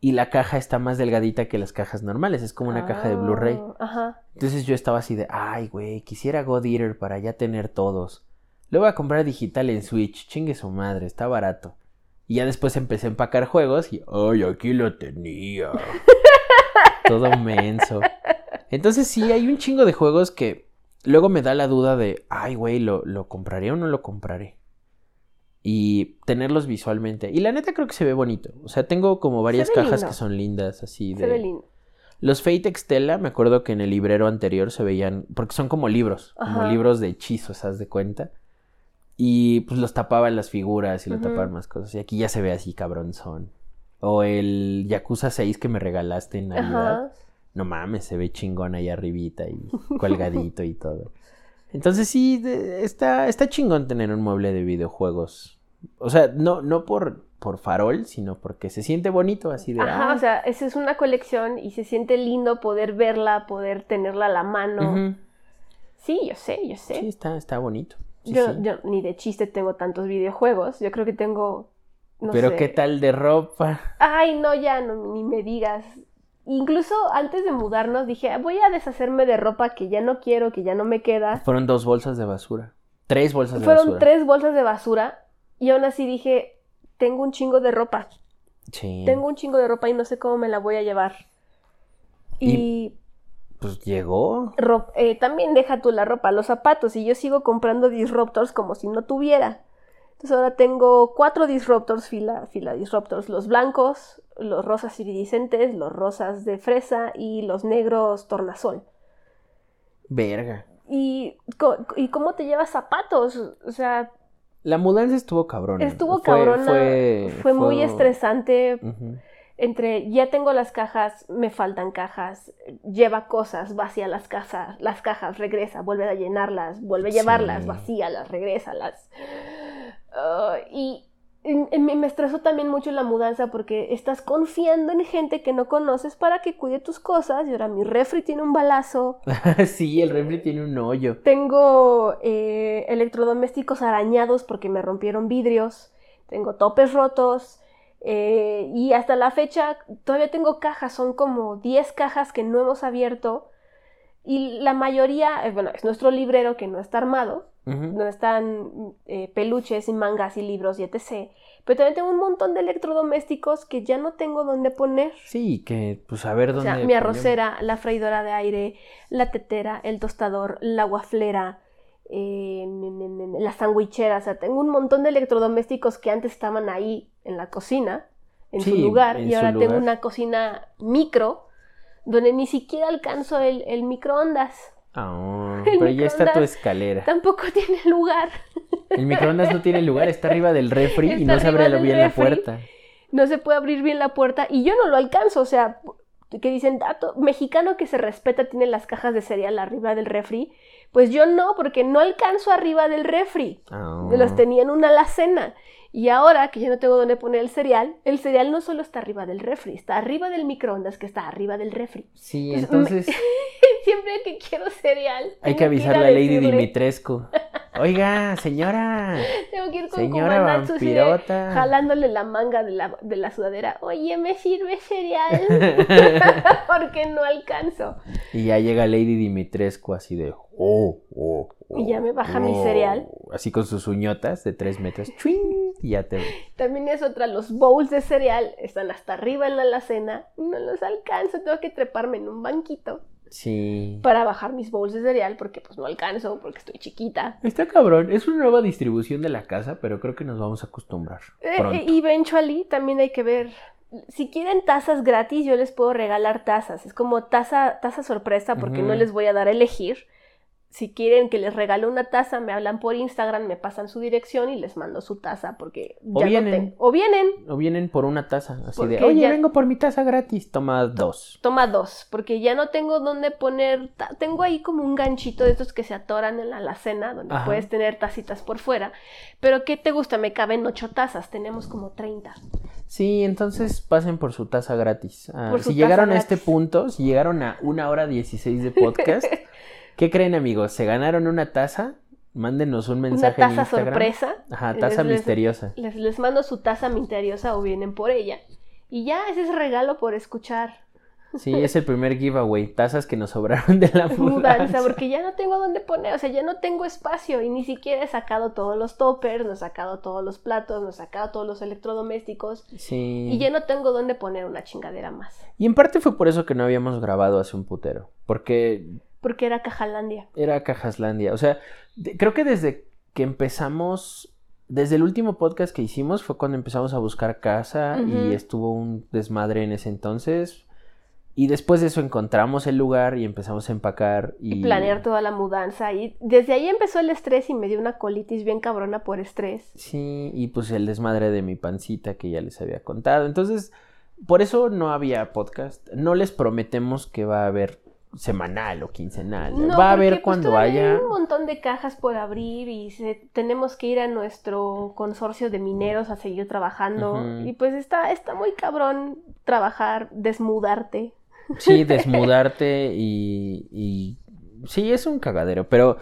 Y la caja está más delgadita que las cajas normales. Es como una caja de Blu-ray.
Ajá.
Entonces yo estaba así de, ay, güey, quisiera God Eater para ya tener todos. Lo voy a comprar digital en Switch, chingue su madre, está barato. Y ya después empecé a empacar juegos y, ay, aquí lo tenía. <laughs> Todo menso. Entonces sí, hay un chingo de juegos que luego me da la duda de, ay, güey, ¿lo, ¿lo compraré o no lo compraré? Y tenerlos visualmente. Y la neta creo que se ve bonito. O sea, tengo como varias cajas
lindo.
que son lindas, así de...
Se ve lindo.
Los Fate Extella, me acuerdo que en el librero anterior se veían, porque son como libros, como libros de hechizos, haz de cuenta. Y pues los tapaban las figuras y lo tapaban más cosas. Y aquí ya se ve así cabronzón. O el Yakuza 6 que me regalaste en Navidad.
Ajá.
No mames, se ve chingón ahí arribita y <laughs> colgadito y todo. Entonces sí, de- está, está chingón tener un mueble de videojuegos. O sea, no, no por, por farol, sino porque se siente bonito así de...
Ajá,
ah,
o sea, esa es una colección y se siente lindo poder verla, poder tenerla a la mano. Sí, yo sé, yo sé.
Sí, está, está bonito. Sí,
yo,
sí.
yo ni de chiste tengo tantos videojuegos. Yo creo que tengo. No
Pero
sé.
qué tal de ropa.
Ay, no, ya no, ni me digas. Incluso antes de mudarnos dije, "Ah, voy a deshacerme de ropa que ya no quiero, que ya no me queda.
Fueron dos bolsas de basura. Tres bolsas de
Fueron
basura.
tres bolsas de basura y aún así dije, tengo un chingo de ropa.
Sí.
Tengo un chingo de ropa y no sé cómo me la voy a llevar.
Y-
Y,
Pues llegó.
ro- eh, también deja tú la ropa, los zapatos. Y yo sigo comprando disruptors como si no tuviera. Entonces ahora tengo cuatro disruptors, fila, fila disruptors. Los blancos, los rosas iridiscentes, los rosas de fresa y los negros tornasol.
Verga.
¿Y, ¿y cómo te llevas zapatos? O sea,
La mudanza estuvo cabrona.
estuvo
Fue-
cabrona.
Fue,
Fue, muy estresante. Entre ya tengo las cajas, me faltan cajas, lleva cosas, vacía las cajas, las cajas, regresa, vuelve a llenarlas, vuelve a
Sí.
llevarlas, vacíalas, regrésalas. Ah, y, me estresó también mucho la mudanza porque estás confiando en gente que no conoces para que cuide tus cosas y ahora mi refri tiene un balazo, <laughs>
sí, el refri tiene un hoyo.
tengo eh, electrodomésticos arañados porque me rompieron vidrios, tengo topes rotos. eh, y hasta la fecha todavía tengo cajas, son como 10 cajas que no hemos abierto. Y la mayoría, eh, bueno, es nuestro librero que no está armado,
Ujú.
donde están eh, peluches y mangas y libros y etc. Pero también tengo un montón de electrodomésticos que ya no tengo dónde poner.
Sí, que pues a ver
O
dónde.
sea, mi
ponemos.
arrocera, la freidora de aire, la tetera, el tostador, la guaflera, eh, la sandwichera. O sea, tengo un montón de electrodomésticos que antes estaban ahí en la cocina, en
Sí,
su lugar
en
y
su
ahora tengo una cocina micro donde ni siquiera alcanzo el, el microondas.
Ah, <laughs>
El
pero ya está tu escalera.
Tampoco tiene lugar.
El microondas no tiene lugar, está arriba del refri y
Está
no se abre bien la puerta.
No se puede abrir bien la puerta y yo no lo alcanzo. O sea, que dicen, dato mexicano que se respeta tiene las cajas de cereal arriba del refri. Pues yo no, porque no alcanzo arriba del refri.
Ah.
Los tenía en una alacena. Y ahora que ya no tengo dónde poner el cereal, el cereal no solo está arriba del refri, está arriba del microondas que está arriba del refri.
Sí,
Entonces,
entonces <laughs>
Siempre que quiero cereal,
hay que avisarle
a
Lady
decirle,
Dimitrescu. <laughs> Oiga, señora,
Tengo que ir con
señora
jalándole la manga de la, de la sudadera. Oye, ¿me sirve cereal? <laughs> Porque no alcanzo.
Y ya llega Lady Dimitrescu así de... Oh, oh,
Y ya me baja mi
oh",
cereal.
Así con sus uñotas de tres metros. ¡chuing! Y ya te...
También es otra, los bowls de cereal están hasta arriba en la alacena. No los alcanzo, tengo que treparme en un banquito
Sí.
para bajar mis bowls de cereal porque pues no alcanzo, porque estoy chiquita.
Está cabrón. Es una nueva distribución de la casa, pero creo que nos vamos a acostumbrar.
Eh, eh, eventually también hay que ver. Si quieren tazas gratis, yo les puedo regalar tazas. Es como taza, taza sorpresa porque no les voy a dar a elegir. Si quieren que les regale una taza, me hablan por Instagram, me pasan su dirección y les mando su taza porque
O
ya no
vienen.
tengo. O vienen,
O vienen por una taza, así de, oye,
ya-
vengo por mi taza gratis, toma dos.
toma dos, porque ya no tengo dónde poner. ta- Tengo ahí como un ganchito de estos que se atoran en la alacena, donde
Ajá.
puedes tener tacitas por fuera. Pero ¿qué te gusta? Me caben ocho tazas, tenemos como 30.
Sí, entonces pasen por su taza gratis. Ah,
Por su
si llegaron a este punto, si llegaron a una hora 16 de podcast, <laughs> ¿qué creen amigos? ¿Se ganaron una taza? Mándenos un
Una
mensaje en
taza
Instagram.
sorpresa.
Ajá, taza
les-
misteriosa.
Les, les mando su taza misteriosa o vienen por ella. Y ya, ese es regalo por escuchar.
Sí, es el primer giveaway, tazas que nos sobraron de la
Mudanza,
mudanza.
porque ya no tengo dónde poner, o sea, ya no tengo espacio y ni siquiera he sacado todos los toppers, no he sacado todos los platos, no he sacado todos los electrodomésticos
Sí.
y ya no tengo dónde poner una chingadera más,
Y en parte fue por eso que no habíamos grabado hace un putero, porque
porque era Cajalandia.
Era Cajaslandia. O sea, de- creo que desde que empezamos, desde el último podcast que hicimos fue cuando empezamos a buscar casa y estuvo un desmadre en ese entonces. Y después de eso encontramos el lugar y empezamos a empacar y,
Y planear toda la mudanza y desde ahí empezó el estrés y me dio una colitis bien cabrona por estrés.
Sí, y pues el desmadre de mi pancita que ya les había contado. Entonces, por eso no había podcast. No les prometemos que va a haber semanal o quincenal.
No,
va a haber
pues,
cuando haya.
Hay un montón de cajas por abrir y se- tenemos que ir a nuestro consorcio de mineros a seguir trabajando. Y pues está, está muy cabrón trabajar, desmudarte.
Sí, <laughs> desmudarte y, y sí, es un cagadero, pero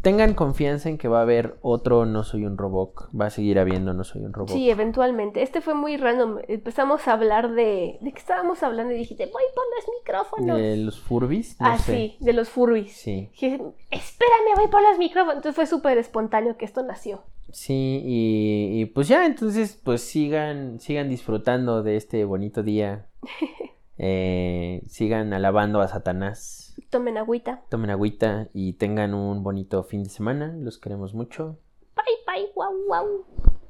tengan confianza en que va a haber otro No Soy un Robot, va a seguir habiendo No Soy un Robot.
Sí, eventualmente. Este fue muy random. Empezamos a hablar de... ¿De qué estábamos hablando? Y dijiste, voy por los micrófonos.
De los Furbis, no
ah,
sé.
sí, de los furbies.
Sí,
Dije, espérame, voy por los micrófonos. Entonces fue súper espontáneo que esto nació.
sí, y, y pues ya, entonces pues sigan, sigan disfrutando de este bonito día. <laughs> Eh, sigan alabando a Satanás.
Tomen agüita.
Tomen agüita y tengan un bonito fin de semana. Los queremos mucho.
Bye, bye, wow, wow.